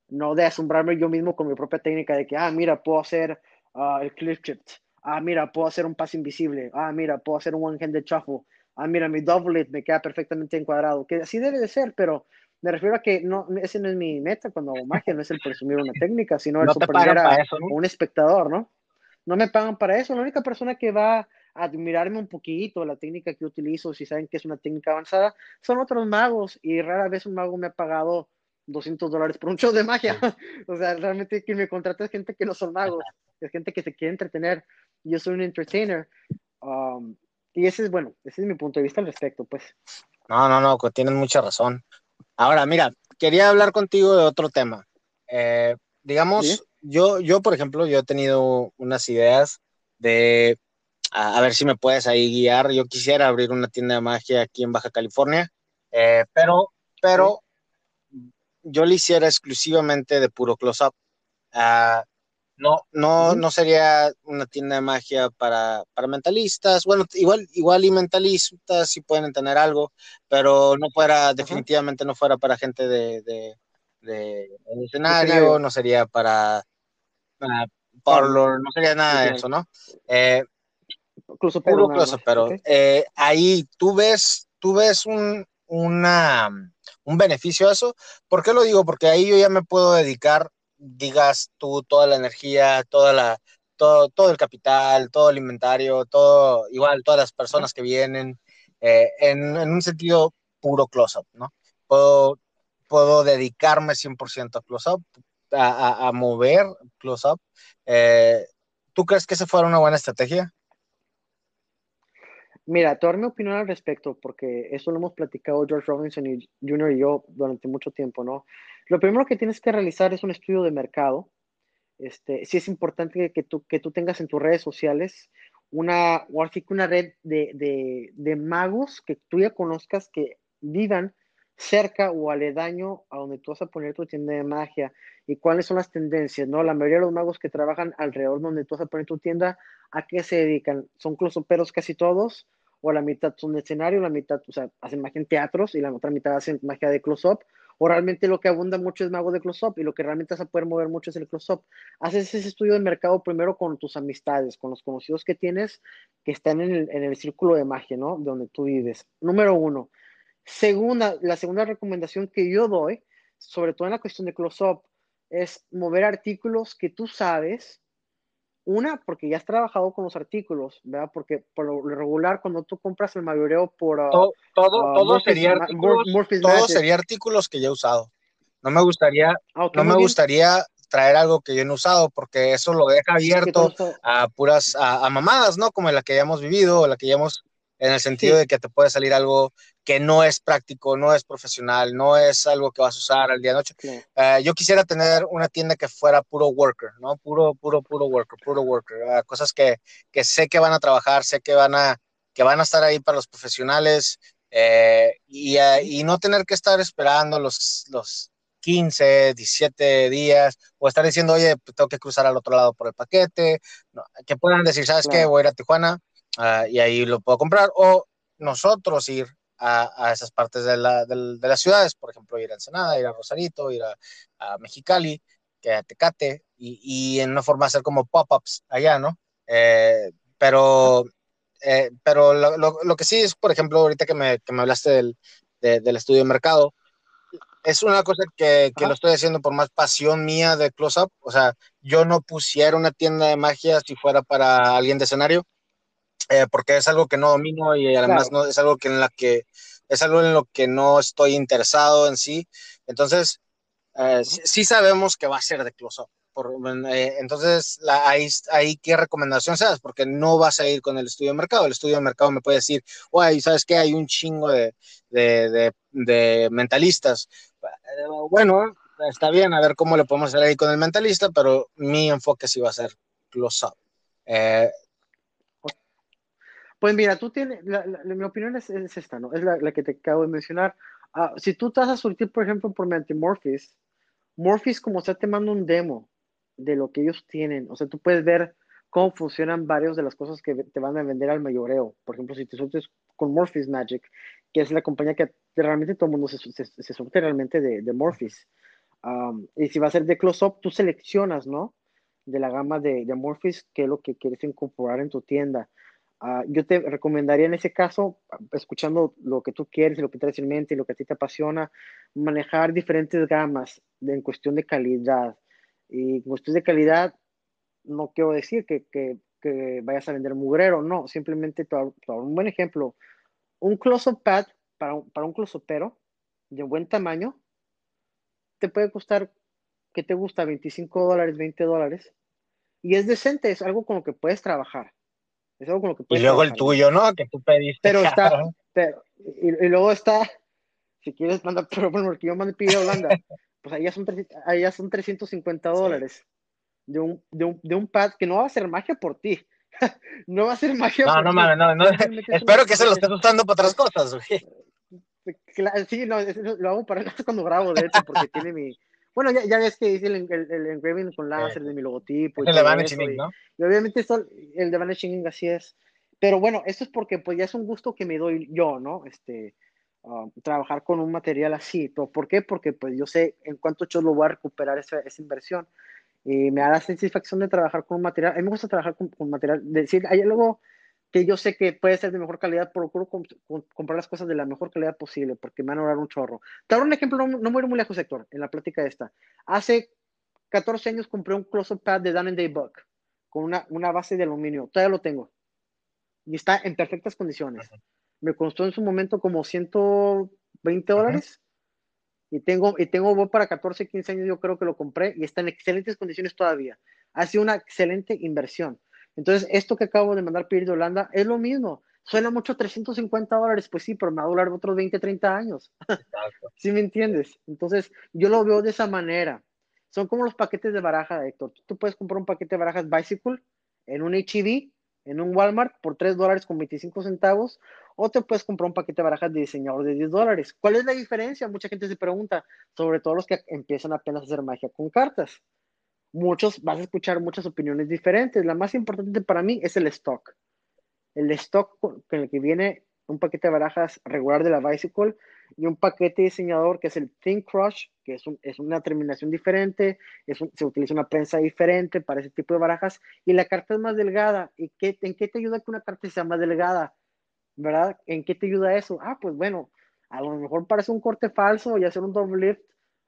no de asombrarme yo mismo con mi propia técnica de que, ah, mira, puedo hacer ah, el cliff shift, ah, mira, puedo hacer un paso invisible, ah, mira, puedo hacer un one-handed shuffle, ah, mira, mi double it me queda perfectamente encuadrado, que así debe de ser, pero me refiero a que no, ese no es mi meta cuando hago magia, no es el presumir una técnica, sino el sorprender a, un espectador, ¿no? No me pagan para eso, la única persona que va admirarme un poquito la técnica que utilizo, si saben que es una técnica avanzada, son otros magos y rara vez un mago me ha pagado 200 dólares por un show de magia. [LAUGHS] o sea, realmente quien me contrata es gente que no son magos, es gente que se quiere entretener. Yo soy un entertainer. Um, y ese es, bueno, ese es mi punto de vista al respecto, pues. No, no, no, tienes mucha razón. Ahora, mira, quería hablar contigo de otro tema. Eh, digamos, yo, yo, por ejemplo, yo he tenido unas ideas de a, ver si me puedes ahí guiar. Yo quisiera abrir una tienda de magia aquí en Baja California, eh, pero, pero yo lo hiciera exclusivamente de puro close-up. Ah, no, no, no sería una tienda de magia para, para, mentalistas. Bueno, igual, igual y mentalistas sí pueden tener algo, pero no fuera, definitivamente no fuera para gente de, de, de, escenario, no sería para, para parlor, no sería nada de eso, ¿no? Eh, puro pero eh, ahí tú ves, tú ves un, una, un beneficio a eso. ¿Por qué lo digo? Porque ahí yo ya me puedo dedicar, digas tú, toda la energía, toda la, todo, todo el capital, todo el inventario, todo, igual, todas las personas que vienen, eh, en, en, un sentido puro close-up, ¿no? Puedo, puedo dedicarme 100% a close-up, a, mover close-up. Eh, ¿Tú crees que esa fuera una buena estrategia? Mira, te doy mi opinión al respecto, porque eso lo hemos platicado George Robinson y Junior y yo durante mucho tiempo, ¿no? Lo primero que tienes que realizar es un estudio de mercado. Este, sí es importante que tú, que tú tengas en tus redes sociales una, o así que una red de, de, de magos que tú ya conozcas que vivan cerca o aledaño a donde tú vas a poner tu tienda de magia y cuáles son las tendencias, ¿no? La mayoría de los magos que trabajan alrededor donde tú vas a poner tu tienda, ¿a qué se dedican? ¿Son closoperos casi todos? ¿O la mitad son de escenario, la mitad, o sea, hacen magia en teatros y la otra mitad hacen magia de close-up? ¿O realmente lo que abunda mucho es mago de close-up y lo que realmente vas a poder mover mucho es el close-up? Haces ese estudio de mercado primero con tus amistades, con los conocidos que tienes que están en el, en el círculo de magia, ¿no? Donde tú vives. Número uno. Segunda, la segunda recomendación que yo doy, sobre todo en la cuestión de close-up, es mover artículos que tú sabes. Una, porque ya has trabajado con los artículos, ¿verdad? Porque por lo regular, cuando tú compras el mayoreo por... Uh, todo, todo, sería artículos, todo sería artículos que ya he usado. No me gustaría, ah, no me gustaría traer algo que yo no he usado, porque eso lo deja abierto a puras, a, a, mamadas, ¿no? Como la que ya hemos vivido, o la que ya hemos en el sentido de que te puede salir algo que no es práctico, no es profesional, no es algo que vas a usar al día de noche. Eh, yo quisiera tener una tienda que fuera puro worker, ¿no? Puro, puro, puro worker, puro worker. Uh, cosas que, que, sé que van a trabajar, sé que van a, que van a estar ahí para los profesionales eh, y, uh, y, no tener que estar esperando los, los 15, 17 días o estar diciendo, oye, pues tengo que cruzar al otro lado por el paquete. No, que puedan decir, ¿sabes qué? Voy a ir a Tijuana uh, y ahí lo puedo comprar. O nosotros ir a, a esas partes de, la, de, de, las ciudades, por ejemplo, ir a Ensenada, ir a Rosarito, ir a, a Mexicali, que a Tecate, y, y, en una forma hacer como pop-ups allá, ¿no? Eh, pero eh, pero lo, lo, lo, que sí es, por ejemplo, ahorita que me, que me hablaste del, de, del estudio de mercado, es una cosa que, que lo estoy haciendo por más pasión mía de close-up. O sea, yo no pusiera una tienda de magia si fuera para alguien de escenario eh, porque es algo que no domino y además claro. no es algo que en la que es algo en lo que no estoy interesado en sí. Entonces, eh, sí, sí, sabemos que va a ser de close-up. Eh, entonces, la, ahí, ahí, ¿qué recomendación seas? Porque no vas a ir con el estudio de mercado. El estudio de mercado me puede decir, oye, ¿sabes qué? Hay un chingo de, de, de, de mentalistas. Bueno, está bien, a ver cómo le podemos hacer ahí con el mentalista, pero mi enfoque sí va a ser close-up. Eh, pues mira, tú tienes, la, la, mi opinión es, es, esta, ¿no? Es la, la, que te acabo de mencionar. Uh, si tú estás a surtir, por ejemplo, por mediante Morphis, Morphis como sea te manda un demo de lo que ellos tienen. O sea, tú puedes ver cómo funcionan varias de las cosas que te van a vender al mayoreo. Por ejemplo, si te surtes con Morphis Magic, que es la compañía que realmente todo el mundo se, se, se surte realmente de, de Morphis. Um, y si va a ser de close-up, tú seleccionas, ¿no? De la gama de, de Morphis, qué es lo que quieres incorporar en tu tienda. Uh, yo te recomendaría en ese caso, escuchando lo que tú quieres, lo que traes en mente lo que a ti te apasiona, manejar diferentes gamas en cuestión de calidad. Y en cuestión de calidad, no quiero decir que, que, vayas a vender mugrero, no, simplemente un buen ejemplo, un close-up pad para, para un close-upero de buen tamaño te puede costar, ¿qué te gusta? 25 dólares, 20 dólares. Y es decente, es algo con lo que puedes trabajar es algo con lo que Y luego el tuyo, ¿no? Que tú pediste. Pero está, pero, y, y, luego está, si quieres mandar, [LAUGHS] pero bueno, porque yo mandé a Holanda, pues ahí ya son, ahí ya son 350 dólares sí. de, un, de, un, de un pad que no va a hacer magia por ti. [LAUGHS] no va a ser magia. No, no mames, no, no. Espero que se lo estés usando para otras cosas, güey. Sí, no, lo hago para [LAUGHS] cuando grabo, de hecho, porque tiene mi, bueno, ya, ya ves que hice el, el, el engraving con láser de mi logotipo. Y el de Vanishing ¿no? Y obviamente esto, el de Vanishing así es. Pero bueno, esto es porque pues ya es un gusto que me doy yo, ¿no? Este, uh, trabajar con un material así. ¿Pero ¿Por qué? Porque pues yo sé en cuánto yo lo voy a recuperar esa, esa inversión. Y me da la satisfacción de trabajar con un material. A mí me gusta trabajar con, con material. De decir, hay algo que yo sé que puede ser de mejor calidad, procuro comp comp comprar las cosas de la mejor calidad posible, porque me van a ahorrar un chorro. Te doy un ejemplo, no, no muy lejos, Héctor, en la plática esta. Hace 14 años compré un close-up pad de Dan Day Buck, con una, una, base de aluminio. Todavía lo tengo. Y está en perfectas condiciones. Me costó en su momento como 120 dólares. Y tengo, y tengo para 14, 15 años, yo creo que lo compré y está en excelentes condiciones todavía. Ha sido una excelente inversión. Entonces, esto que acabo de mandar pedir de Holanda es lo mismo. Suena mucho 350 dólares, pues sí, pero me va a durar otros 20, 30 años. [LAUGHS] ¿Sí me entiendes? Entonces, yo lo veo de esa manera. Son como los paquetes de baraja, Héctor. Tú puedes comprar un paquete de barajas Bicycle en un HEV, en un Walmart, por 3 dólares con 25 centavos, o te puedes comprar un paquete de barajas de diseñador de 10 dólares. ¿Cuál es la diferencia? Mucha gente se pregunta, sobre todo los que empiezan apenas a hacer magia con cartas. Muchos, vas a escuchar muchas opiniones diferentes. La más importante para mí es el stock. El stock con el que viene un paquete de barajas regular de la Bicycle y un paquete diseñador que es el Think Crush, que es, es una terminación diferente, es se utiliza una prensa diferente para ese tipo de barajas y la carta es más delgada. ¿Y qué, en qué te ayuda que una carta sea más delgada? ¿Verdad? ¿En qué te ayuda eso? Ah, pues bueno, a lo mejor parece un corte falso y hacer un double lift,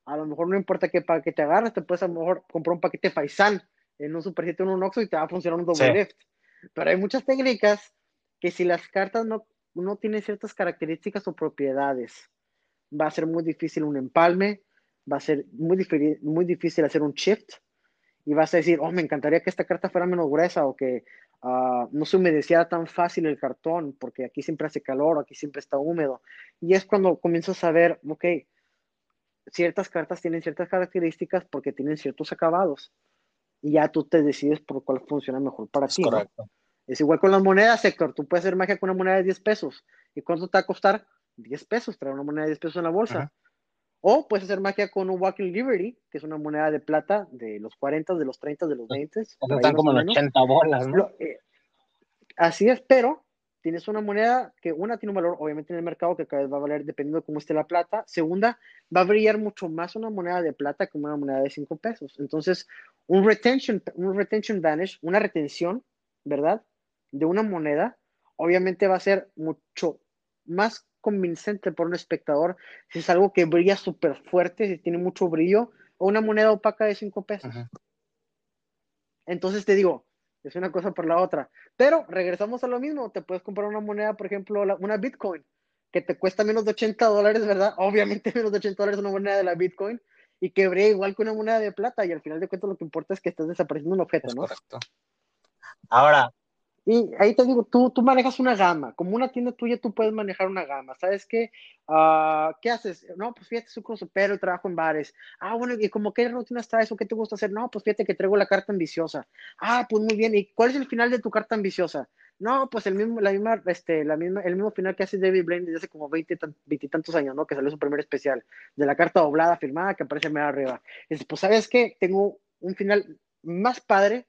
a lo mejor no importa qué paquete agarras, te puedes a lo mejor comprar un paquete Faisan en un Super 7 o en un Oxo y te va a funcionar un double lift. Pero hay muchas técnicas que si las cartas no, no tienen ciertas características o propiedades, va a ser muy difícil un empalme, va a ser muy, difícil, muy difícil hacer un shift y vas a decir, oh, me encantaría que esta carta fuera menos gruesa o que uh, no se humedeciera tan fácil el cartón porque aquí siempre hace calor, aquí siempre está húmedo. Y es cuando comienzas a ver, ok, ciertas cartas tienen ciertas características porque tienen ciertos acabados y ya tú te decides por cuál funciona mejor para ti. Correcto. Es igual con las monedas, sector. Tú puedes hacer magia con una moneda de 10 pesos. ¿Y cuánto te va a costar? 10 pesos, traer una moneda de 10 pesos en la bolsa. O puedes hacer magia con un Walking Liberty, que es una moneda de plata de los 40, de los 30, de los 20. Están como en 80 bolas, ¿no? Eh, así es, pero tienes una moneda que una tiene un valor, obviamente, en el mercado que cada vez va a valer dependiendo de cómo esté la plata. Segunda, va a brillar mucho más una moneda de plata que una moneda de 5 pesos. Entonces, un retention, un retention vanish, una retención, ¿verdad? De una moneda, obviamente va a ser mucho más convincente por un espectador si es algo que brilla súper fuerte, si tiene mucho brillo, o una moneda opaca de 5 pesos. Entonces te digo, es una cosa por la otra. Pero regresamos a lo mismo, te puedes comprar una moneda, por ejemplo, una Bitcoin, que te cuesta menos de 80 dólares, ¿verdad? [LAUGHS] Obviamente menos de 80 dólares una moneda de la Bitcoin, y que igual que una moneda de plata, y al final de cuentas lo que importa es que estás desapareciendo un objeto, ¿no? Correcto. Ahora, y ahí te digo, tú, tú manejas una gama, como una tienda tuya tú puedes manejar una gama, ¿sabes qué? Ah, ¿Qué haces? No, pues fíjate, soy pero trabajo en bares. Ah, bueno, ¿y como qué rutinas traes o qué te gusta hacer? No, pues fíjate que traigo la carta ambiciosa. Ah, pues muy bien, ¿y cuál es el final de tu carta ambiciosa? No, pues el mismo, la misma, este, la misma, el mismo final que hace David Blaine desde hace como 20 y tantos años, ¿no? Que salió su primer especial, de la carta doblada, firmada, que aparece medio arriba. Es, pues, ¿sabes qué? Tengo un final más padre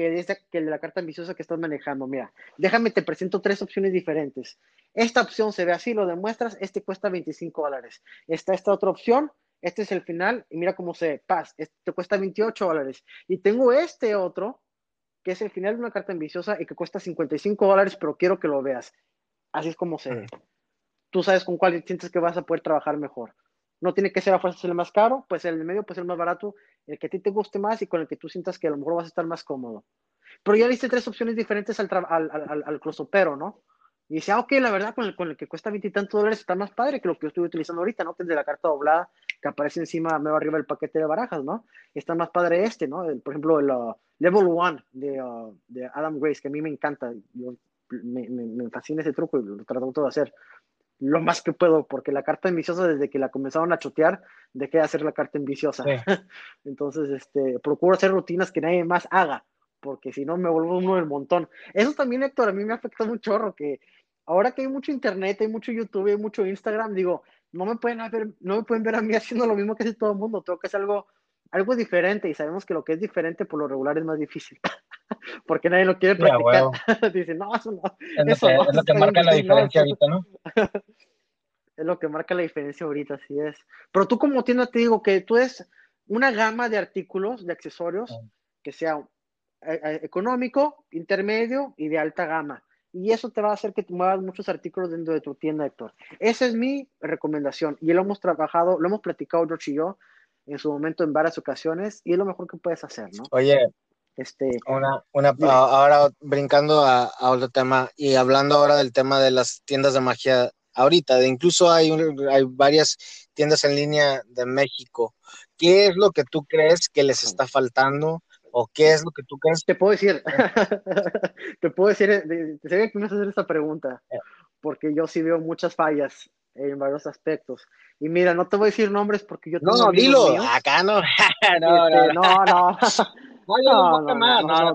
que, que la carta ambiciosa que estás manejando. Mira, déjame, te presento tres opciones diferentes. Esta opción se ve así, lo demuestras, este cuesta 25 dólares. Está esta otra opción, este es el final, y mira cómo se pasa, este te cuesta 28 dólares. Y tengo este otro, que es el final de una carta ambiciosa y que cuesta 55 dólares, pero quiero que lo veas. Así es como se ve. Tú sabes con cuál sientes que vas a poder trabajar mejor. No tiene que ser a fuerza el más caro, pues el medio, pues el más barato, el que a ti te guste más y con el que tú sientas que a lo mejor vas a estar más cómodo. Pero ya viste tres opciones diferentes al, al, al, al ¿no? Y dice, ah, ok, la verdad, con el, con el que cuesta veintitantos dólares está más padre que lo que yo estoy utilizando ahorita, ¿no? Que es de la carta doblada que aparece encima, me va arriba el paquete de barajas, ¿no? Está más padre este, ¿no? por ejemplo, el uh, Level One de, uh, de, Adam Grace, que a mí me encanta. me, me, me, fascina ese truco y lo trato de hacer lo más que puedo, porque la carta ambiciosa, desde que la comenzaron a chotear, dejé de hacer la carta ambiciosa. [LAUGHS] Entonces, este, procuro hacer rutinas que nadie más haga, porque si no me vuelvo uno del montón. Eso también, Héctor, a mí me afecta un chorro, que ahora que hay mucho internet, hay mucho YouTube, hay mucho Instagram, digo, no me pueden ver, no me pueden ver a mí haciendo lo mismo que hace todo el mundo, tengo que hacer algo, algo diferente, y sabemos que lo que es diferente por lo regular es más difícil. [LAUGHS] porque nadie lo quiere practicar. [LAUGHS] Dicen, no, eso no. Es lo que, [LAUGHS] marca la diferencia ahorita, ¿no? es lo que marca la diferencia ahorita, así es. Pero tú como tienda te digo que tú es una gama de artículos, de accesorios, que sea eh, eh, económico, intermedio y de alta gama. Y eso te va a hacer que tú muevas muchos artículos dentro de tu tienda, Héctor. Esa es mi recomendación. Y lo hemos trabajado, lo hemos platicado George y yo en su momento en varias ocasiones y es lo mejor que puedes hacer, ¿no? Oye, este, una, una, ahora brincando a, a, otro tema y hablando ahora del tema de las tiendas de magia ahorita, de incluso hay, hay varias tiendas en línea de México, ¿qué es lo que tú crees que les está faltando? ¿O qué es lo que tú crees? Te puedo decir, [LAUGHS] te puedo decir, te sabía que me vas a hacer esta pregunta, porque yo sí veo muchas fallas en varios aspectos. Y mira, no te voy a decir nombres porque yo tengo No, dilo, acá [LAUGHS] no. no, no, no, [LAUGHS] no. No, no, no, no,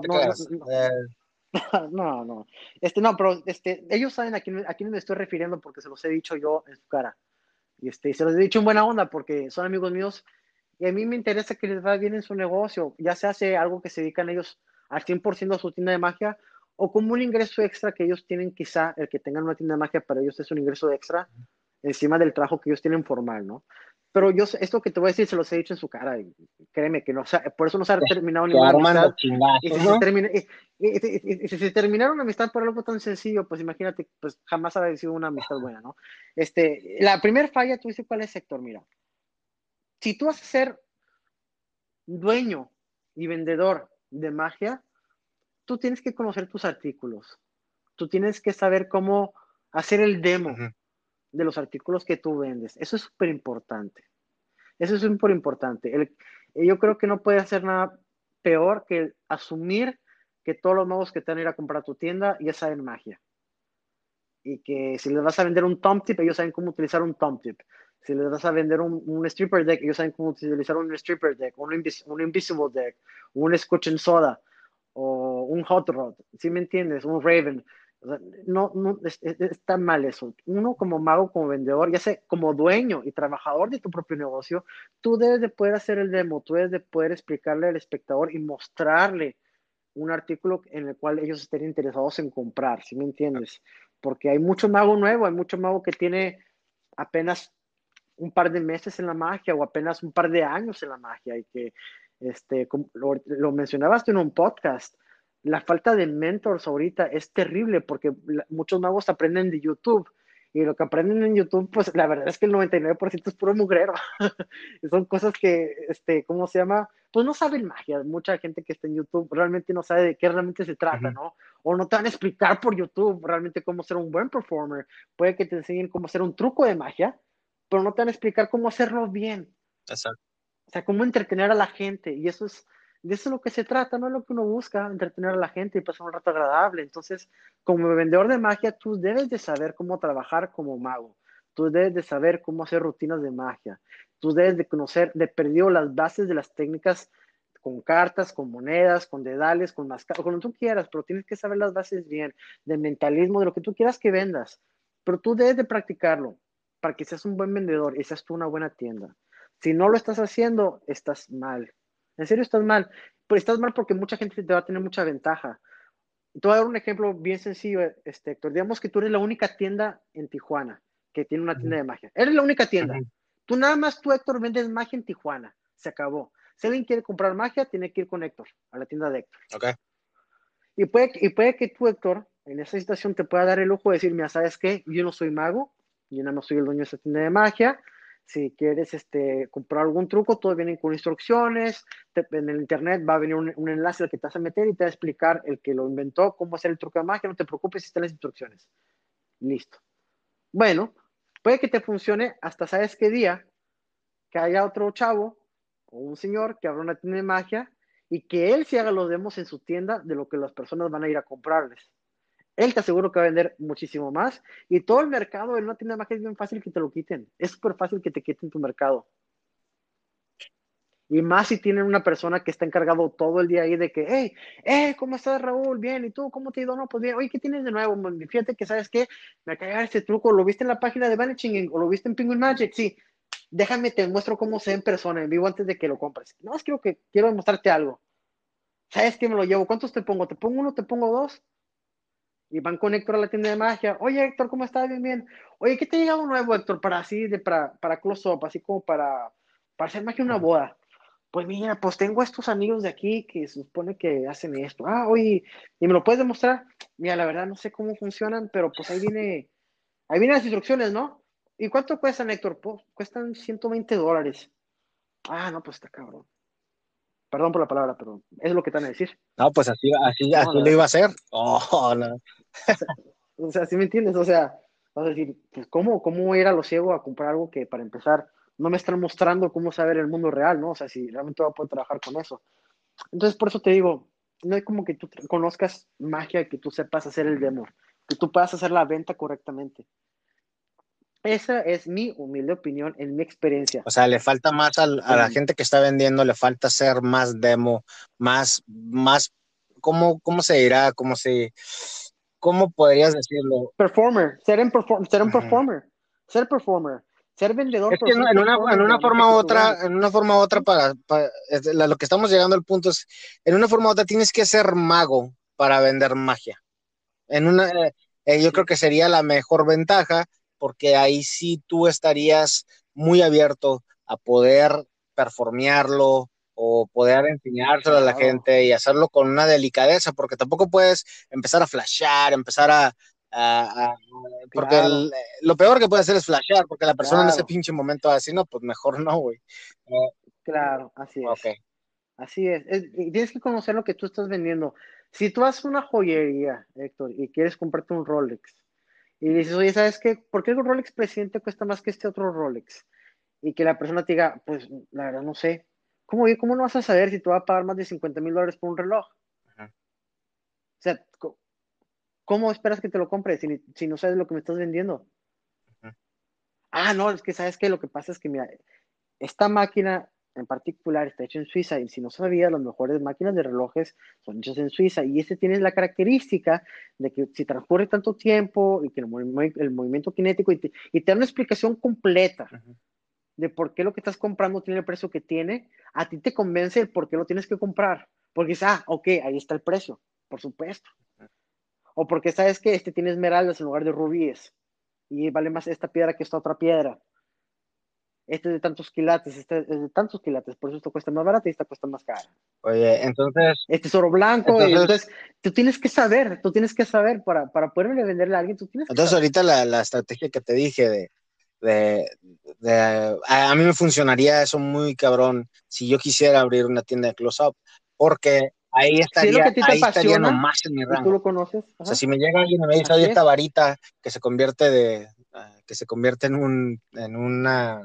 [LAUGHS] no, no, Este, no, pero este, ellos saben a quién, a quién me estoy refiriendo porque se los he dicho yo en su cara. Y este, se los he dicho en buena onda porque son amigos míos y a mí me interesa que les vaya bien en su negocio, ya se hace algo que se dedican ellos al 100% a su tienda de magia o como un ingreso extra que ellos tienen quizá, el que tengan una tienda de magia para ellos es un ingreso extra encima del trabajo que ellos tienen formal, ¿no? Pero yo, esto que te voy a decir, se los he dicho en su cara, y créeme que no, por eso no se ha terminado ninguna amistad. Y si, se termina, y, si se terminara una amistad por algo tan sencillo, pues imagínate, pues jamás habrá sido una amistad buena, ¿no? Este, la primera falla, tú dices, ¿cuál es, sector? Mira, si tú vas a ser dueño y vendedor de magia, tú tienes que conocer tus artículos. Tú tienes que saber cómo hacer el demo de los artículos que tú vendes. Eso es súper importante. Eso es súper importante. yo creo que no puede hacer nada peor que asumir que todos los nuevos que te van a ir a comprar a tu tienda ya saben magia. Y que si les vas a vender un tom tip, ellos saben cómo utilizar un tom tip. Si les vas a vender un, stripper deck, ellos saben cómo utilizar un stripper deck, un, un invisible deck, un scotch and soda, o un hot rod. ¿Sí me entiendes? Un raven no, no está mal eso. Uno como mago, como vendedor, ya sea como dueño y trabajador de tu propio negocio, tú debes de poder hacer el demo, tú debes de poder explicarle al espectador y mostrarle un artículo en el cual ellos estén interesados en comprar, ¿sí me entiendes? Porque hay mucho mago nuevo, hay mucho mago que tiene apenas un par de meses en la magia o apenas un par de años en la magia y que, este, lo, lo mencionabas tú en un podcast, la falta de mentors ahorita es terrible porque muchos magos aprenden de YouTube y lo que aprenden en YouTube, pues la verdad es que el 99% es puro mugrero. [LAUGHS] Son cosas que, este, ¿cómo se llama? Pues no saben magia. Mucha gente que está en YouTube realmente no sabe de qué realmente se trata, ¿no? O no te van a explicar por YouTube realmente cómo ser un buen performer. Puede que te enseñen cómo hacer un truco de magia, pero no te van a explicar cómo hacerlo bien. Exacto. O sea, cómo entretener a la gente. Y eso es, de eso es lo que se trata, no es lo que uno busca, entretener a la gente y pasar un rato agradable. Entonces, como vendedor de magia, tú debes de saber cómo trabajar como mago. Tú debes de saber cómo hacer rutinas de magia. Tú debes de conocer de perdido las bases de las técnicas con cartas, con monedas, con dedales, con máscaras, con lo que tú quieras, pero tienes que saber las bases bien, de mentalismo, de lo que tú quieras que vendas. Pero tú debes de practicarlo para que seas un buen vendedor y seas tú una buena tienda. Si no lo estás haciendo, estás mal. En serio estás mal. Pero estás mal porque mucha gente te va a tener mucha ventaja. Te voy a dar un ejemplo bien sencillo, este, Héctor. Digamos que tú eres la única tienda en Tijuana que tiene una tienda de magia. Eres la única tienda. Tú nada más, tú, Héctor, vendes magia en Tijuana. Se acabó. Si alguien quiere comprar magia, tiene que ir con Héctor, a la tienda de Héctor. Okay. Y puede, y puede que tú, Héctor, en esa situación te pueda dar el lujo de decir, mira, ¿sabes qué? Yo no soy mago, yo nada más soy el dueño de esa tienda de magia, si quieres este, comprar algún truco, todo viene con instrucciones. en el internet va a venir un, enlace al que te vas a meter y te va a explicar el que lo inventó, cómo hacer el truco de magia. No te preocupes están las instrucciones. Listo. Bueno, puede que te funcione hasta sabes qué día que haya otro chavo o un señor que abra una tienda de magia y que él se haga los demos en su tienda de lo que las personas van a ir a comprarles él te aseguro que va a vender muchísimo más. Y todo el mercado en una tienda de magia es bien fácil que te lo quiten. Es súper fácil que te quiten tu mercado. Y más si tienen una persona que está encargado todo el día ahí de que, hey, hey, ¿cómo estás, Raúl? Bien, ¿y tú? ¿Cómo te ha ido? No, pues bien. Oye, ¿qué tienes de nuevo? Fíjate que, ¿sabes qué? Me de este truco. ¿Lo viste en la página de Vanishing o lo viste en Penguin Magic? Sí. Déjame, te muestro cómo se en persona, en vivo, antes de que lo compres. No, es que quiero demostrarte algo. ¿Sabes qué me lo llevo? ¿Cuántos te pongo? ¿Te pongo uno? ¿Te pongo dos? Y van con Héctor a la tienda de magia. Oye, Héctor, ¿cómo estás? Bien, bien. Oye, ¿qué te ha llegado nuevo, Héctor? Para así, de, para, para close-up, así como para, para hacer magia una boda. Pues mira, pues tengo estos amigos de aquí que se supone que hacen esto. Ah, oye, ¿y me lo puedes demostrar? Mira, la verdad no sé cómo funcionan, pero pues ahí viene, ahí vienen las instrucciones, ¿no? ¿Y cuánto cuestan, Héctor? Pues cuestan 120 dólares. Ah, no, pues está cabrón. Perdón por la palabra, pero es lo que te van a decir. No, pues así, así, así lo iba a hacer. Oh, no. o sea, ¿sí me entiendes? O sea, vas a decir, pues, ¿cómo, cómo ir a lo ciego a comprar algo que, para empezar, no me están mostrando cómo saber el mundo real, ¿no? O sea, si realmente voy a poder trabajar con eso. Entonces, por eso te digo, no es como que tú conozcas magia y que tú sepas hacer el demo, que tú puedas hacer la venta correctamente. Esa es mi humilde opinión en mi experiencia. O sea, le falta más a, la gente que está vendiendo, le falta hacer más demo, más, más, ¿cómo, cómo se dirá? ¿Cómo se, cómo podrías decirlo? Performer, ser, un performer, ser performer ser vendedor. Es que en, una, en una forma u otra, en una forma u otra, para, lo que estamos llegando al punto es, en una forma u otra tienes que ser mago para vender magia. En una, eh, eh, yo creo que sería la mejor ventaja, porque ahí sí tú estarías muy abierto a poder performearlo o poder enseñárselo a la gente y hacerlo con una delicadeza, porque tampoco puedes empezar a flashear, empezar a, porque lo peor que puede hacer es flashear, porque la persona en ese pinche momento va a decir, no, pues mejor no, güey. claro, así es. Así es. Tienes que conocer lo que tú estás vendiendo. Si tú haces una joyería, Héctor, y quieres comprarte un Rolex, y dices, oye, ¿sabes qué? ¿Por qué el Rolex presidente cuesta más que este otro Rolex? Y que la persona te diga, pues la verdad no sé. ¿Cómo, cómo no vas a saber si tú vas a pagar más de 50 mil dólares por un reloj? O sea, ¿cómo esperas que te lo compre si, no sabes lo que me estás vendiendo? Ah, no, es que sabes que lo que pasa es que, mira, esta máquina en particular está hecha en Suiza y si no sabías, las mejores máquinas de relojes son hechas en Suiza y este tiene la característica de que si transcurre tanto tiempo y que el, movimiento kinético y te, y da una explicación completa de por qué lo que estás comprando tiene el precio que tiene, a ti te convence el por qué lo tienes que comprar. Porque dices, ah, ok, ahí está el precio, por supuesto o porque sabes que este tiene esmeraldas en lugar de rubíes y vale más esta piedra que esta otra piedra. Este es de tantos quilates, este es de tantos quilates, por eso esto cuesta más barato y esta cuesta más cara. Oye, entonces. Este es oro blanco, entonces, tú tienes que saber, tú tienes que saber para, para poderle venderle a alguien, tú tienes que Entonces, ahorita la, la, estrategia que te dije de, de, de a, a, mí me funcionaría eso muy cabrón si yo quisiera abrir una tienda de close-up, porque ahí estaría, ahí estaría nomás en mi rango. ¿Tú lo conoces? O sea, si me llega alguien y me dice, oye, esta varita que se convierte de, uh, que se convierte en un, en una...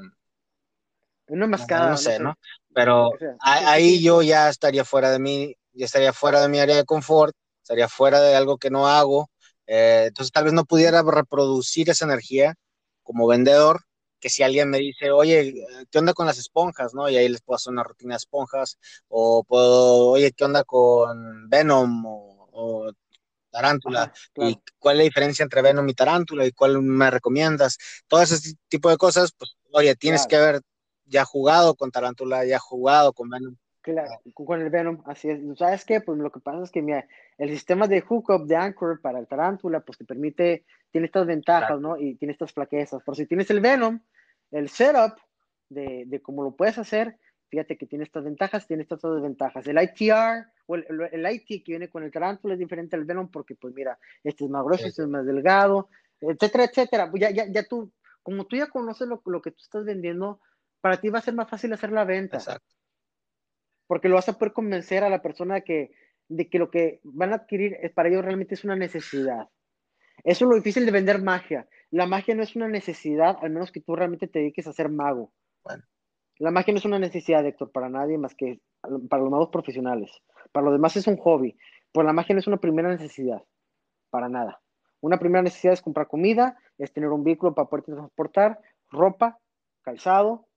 Una mascada. No, sé, ¿no? Pero ahí yo ya estaría fuera de mí, ya estaría fuera de mi área de confort, estaría fuera de algo que no hago, eh, entonces tal vez no pudiera reproducir esa energía como vendedor, que si alguien me dice, oye, ¿qué onda con las esponjas? ¿no? Y ahí les puedo hacer una rutina de esponjas, o puedo, oye, ¿qué onda con Venom o, Tarántula? ¿Y cuál es la diferencia entre Venom y Tarántula? ¿Y cuál me recomiendas? Todo ese tipo de cosas, pues, oye, tienes que haber ya jugado con Tarántula, ya jugado con Venom. Claro, con el Venom, así es. ¿Sabes qué? Pues lo que pasa es que mira, el sistema de hookup de Anchor para el Tarántula, pues te permite, tiene estas ventajas, ¿no? Y tiene estas flaquezas. Por si tienes el Venom, el setup de, de cómo lo puedes hacer, fíjate que tiene estas ventajas, tiene estas desventajas. El ITR o el, el, IT que viene con el tarántula es diferente al Venom porque, pues mira, este es más grueso, este es más delgado, etcétera, etcétera. Ya, ya, ya tú, como tú ya conoces lo, lo, que tú estás vendiendo, para ti va a ser más fácil hacer la venta. Exacto. Porque lo vas a poder convencer a la persona de que, de que lo que van a adquirir para ellos realmente es una necesidad. Eso es lo difícil de vender magia. La magia no es una necesidad, al menos que tú realmente te dediques a ser mago. Bueno. La magia no es una necesidad, Héctor, para nadie más que para los magos profesionales. Para los demás es un hobby. Pues la magia no es una primera necesidad, para nada. Una primera necesidad es comprar comida, es tener un vehículo para poder transportar, ropa, calzado.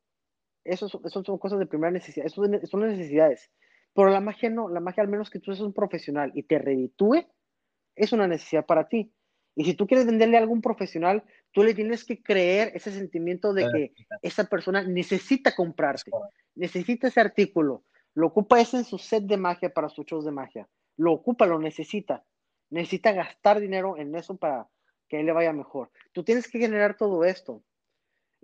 Eso son, son cosas de primera necesidad. Eso son necesidades. Pero la magia no. La magia, al menos que tú seas un profesional y te reditúe, es una necesidad para ti. Y si tú quieres venderle a algún profesional, tú le tienes que creer ese sentimiento de que esa persona necesita comprarte, necesita ese artículo, lo ocupa ese en su set de magia para sus shows de magia, lo ocupa, lo necesita, necesita gastar dinero en eso para que a él le vaya mejor. Tú tienes que generar todo esto.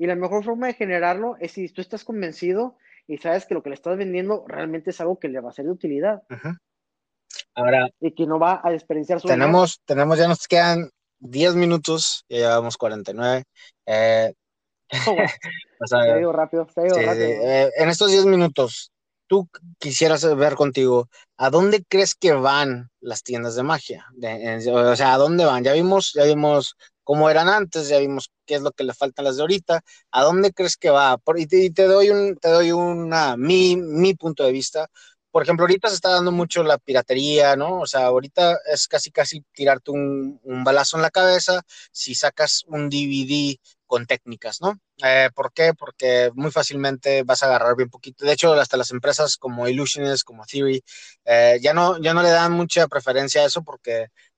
Y la mejor forma de generarlo es si tú estás convencido y sabes que lo que le estás vendiendo realmente es algo que le va a ser de utilidad. Ahora. Y que no va a desperdiciar su Tenemos, tenemos, ya nos quedan 10 minutos, ya llevamos 49. Eh, oh, se ha ido rápido, se ha ido rápido. Eh, en estos 10 minutos, tú quisieras ver contigo, ¿a dónde crees que van las tiendas de magia? o sea, ¿a dónde van? Ya vimos, ya vimos cómo eran antes, ya vimos qué es lo que le faltan las de ahorita, ¿a dónde crees que va? y, te, doy un, te doy una, mi, mi punto de vista, por ejemplo, ahorita se está dando mucho la piratería, ¿no? O sea, ahorita es casi, casi tirarte un, un balazo en la cabeza si sacas un DVD con técnicas, ¿no? Eh, ¿Por qué? Porque muy fácilmente vas a agarrar bien poquito. De hecho, hasta las empresas como Illusionist, como Theory, eh, ya, no, ya no le dan mucha preferencia a eso porque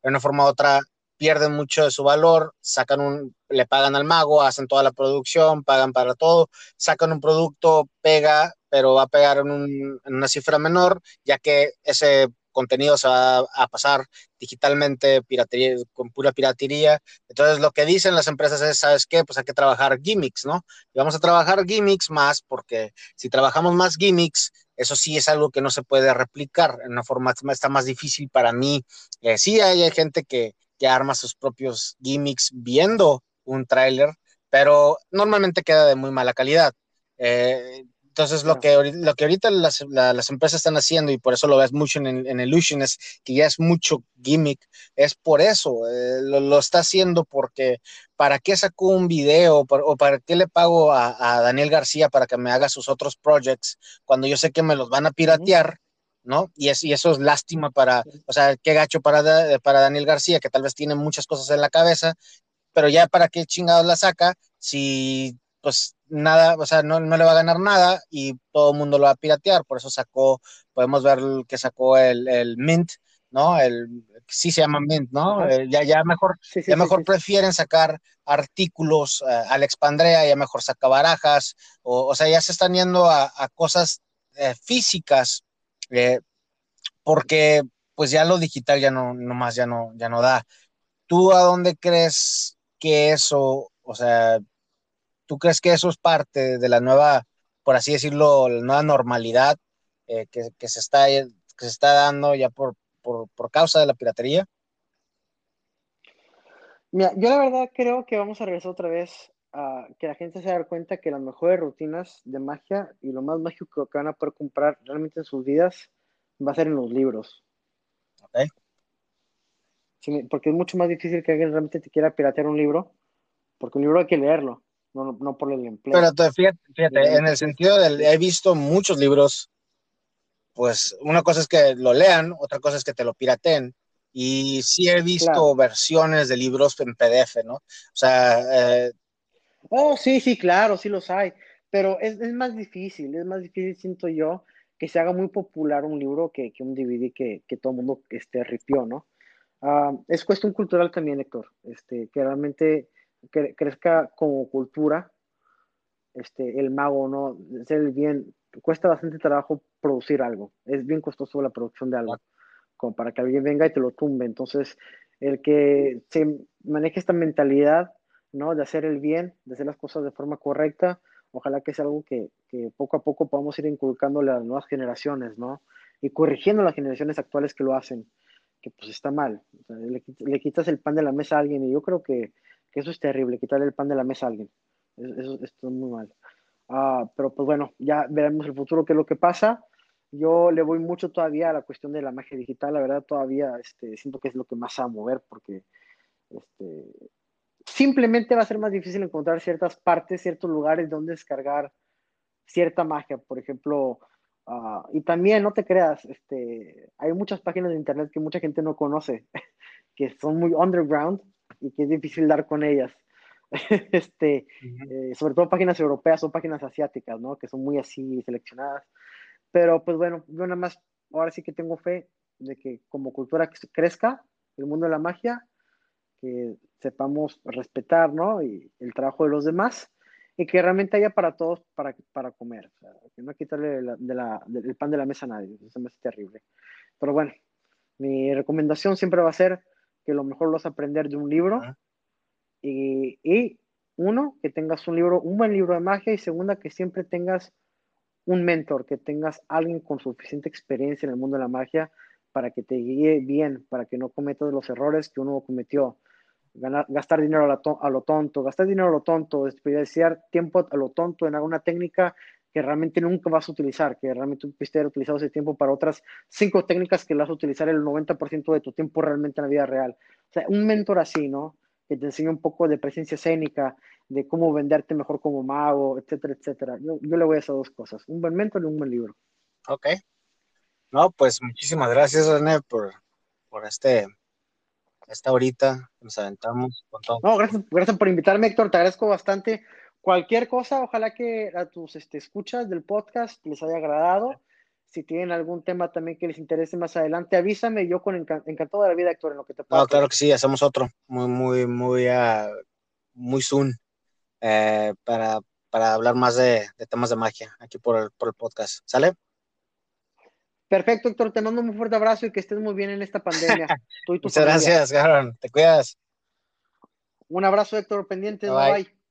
de una forma u otra pierden mucho de su valor, sacan un, le pagan al mago, hacen toda la producción, pagan para todo, sacan un producto, pega, pero va a pegar en, un, en una cifra menor, ya que ese contenido se va a pasar digitalmente, piratería, con pura piratería. Entonces, lo que dicen las empresas es, ¿sabes qué? Pues hay que trabajar gimmicks, ¿no? Y vamos a trabajar gimmicks más porque si trabajamos más gimmicks, eso sí es algo que no se puede replicar en una forma, está más difícil para mí. Eh, sí, hay, gente que, que arma sus propios gimmicks viendo un tráiler, pero normalmente queda de muy mala calidad. Eh, entonces, lo que, lo que ahorita las, empresas están haciendo, y por eso lo ves mucho en, en Illusion, es que ya es mucho gimmick, es por eso, eh, lo, está haciendo porque ¿para qué sacó un video o para qué le pago a, Daniel García para que me haga sus otros projects cuando yo sé que me los van a piratear? ¿No? Y, es, y eso es lástima para, o sea, qué gacho para, para Daniel García, que tal vez tiene muchas cosas en la cabeza, pero ya para qué chingados la saca si pues nada, o sea, no, no, le va a ganar nada y todo el mundo lo va a piratear, por eso sacó, podemos ver que sacó el, el Mint, ¿no? El, sí se llama Mint, ¿no? Eh, ya, ya mejor, ya mejor prefieren sacar artículos, eh, Alex Pandrea ya mejor saca barajas, o, o sea, ya se están yendo a, a cosas eh, físicas, porque pues ya lo digital ya no, no más, ya no, ya no da. ¿Tú a dónde crees que eso, o sea, ¿Tú crees que eso es parte de la nueva, por así decirlo, la nueva normalidad eh, que, se está, que se está dando ya por, por, causa de la piratería? Mira, yo la verdad creo que vamos a regresar otra vez a que la gente se dé cuenta que las mejores rutinas de magia y lo más mágico que van a poder comprar realmente en sus vidas va a ser en los libros. Okay. porque es mucho más difícil que alguien realmente te quiera piratear un libro, porque un libro hay que leerlo no, no por el empleo. Pero fíjate, fíjate en el sentido del, he visto muchos libros, pues una cosa es que lo lean, otra cosa es que te lo piraten. Y sí he visto versiones de libros en PDF, ¿no? O sea... Eh, oh, sí, sí, claro, sí los hay. Pero es, es, más difícil, es más difícil, siento yo, que se haga muy popular un libro que, que un DVD que, que, todo el mundo este, ripió, ¿no? Uh, es cuestión cultural también, Héctor, este, que realmente crezca como cultura, este, el mago, ¿no? Ser el bien, cuesta bastante trabajo producir algo, es bien costoso la producción de algo, como para que alguien venga y te lo tumbe. Entonces, el que se maneje esta mentalidad, ¿no? De hacer el bien, de hacer las cosas de forma correcta, ojalá que sea algo que, que poco a poco podamos ir inculcándole a las nuevas generaciones, ¿no? Y corrigiendo las generaciones actuales que lo hacen, que pues está mal. le, quitas el pan de la mesa a alguien y yo creo que que eso es terrible, quitarle el pan de la mesa a alguien. Eso, es muy mal. Ah, pero pues bueno, ya veremos el futuro qué es lo que pasa. Yo le voy mucho todavía a la cuestión de la magia digital, la verdad todavía este, siento que es lo que más va a mover porque este, simplemente va a ser más difícil encontrar ciertas partes, ciertos lugares donde descargar cierta magia, por ejemplo, ah, y también no te creas, este, hay muchas páginas de internet que mucha gente no conoce, [LAUGHS] que son muy underground y que es difícil dar con ellas. [LAUGHS] este, eh, sobre todo páginas europeas o páginas asiáticas, ¿no? Que son muy así seleccionadas. Pero pues bueno, yo nada más, ahora sí que tengo fe de que como cultura crezca el mundo de la magia, que sepamos respetar, ¿no? Y el trabajo de los demás y que realmente haya para todos para, para comer. O sea, que no quitarle de la, del pan de la mesa a nadie. Eso me hace terrible. Pero bueno, mi recomendación siempre va a ser que lo mejor lo vas a aprender de un libro. y, y, uno, que tengas un libro, un buen libro de magia. Y segunda, que siempre tengas un mentor, que tengas alguien con suficiente experiencia en el mundo de la magia para que te guíe bien, para que no cometas los errores que uno cometió. Ganar, gastar dinero a, lo tonto, gastar dinero a lo tonto, desperdiciar tiempo a lo tonto en alguna técnica que realmente nunca vas a utilizar, que realmente pudiste haber utilizado ese tiempo para otras cinco técnicas que las vas a utilizar el 90% de tu tiempo realmente en la vida real. O sea, un mentor así, ¿no? que te enseñe un poco de presencia escénica, de cómo venderte mejor como mago, etcétera, etcétera. Yo, yo le voy a esas dos cosas, un buen mentor y un buen libro. Ok. No, pues muchísimas gracias, René, por, por este, esta horita nos aventamos con todo. No, gracias, gracias por invitarme, Héctor, te agradezco bastante. Cualquier cosa, ojalá que a tus este, escuchas del podcast les haya agradado. Si tienen algún tema también que les interese más adelante, avísame. Yo con encantado de la vida, Héctor, en lo que te pueda. No, claro que sí, hacemos otro. Muy, muy, muy, uh, muy soon eh, para, para hablar más de, de, temas de magia aquí por el, por el podcast. ¿Sale? Perfecto, Héctor. Te mando un fuerte abrazo y que estés muy bien en esta pandemia. [LAUGHS] Muchas gracias, Garon. Te cuidas. Un abrazo, Héctor. Pendiente. bye. bye.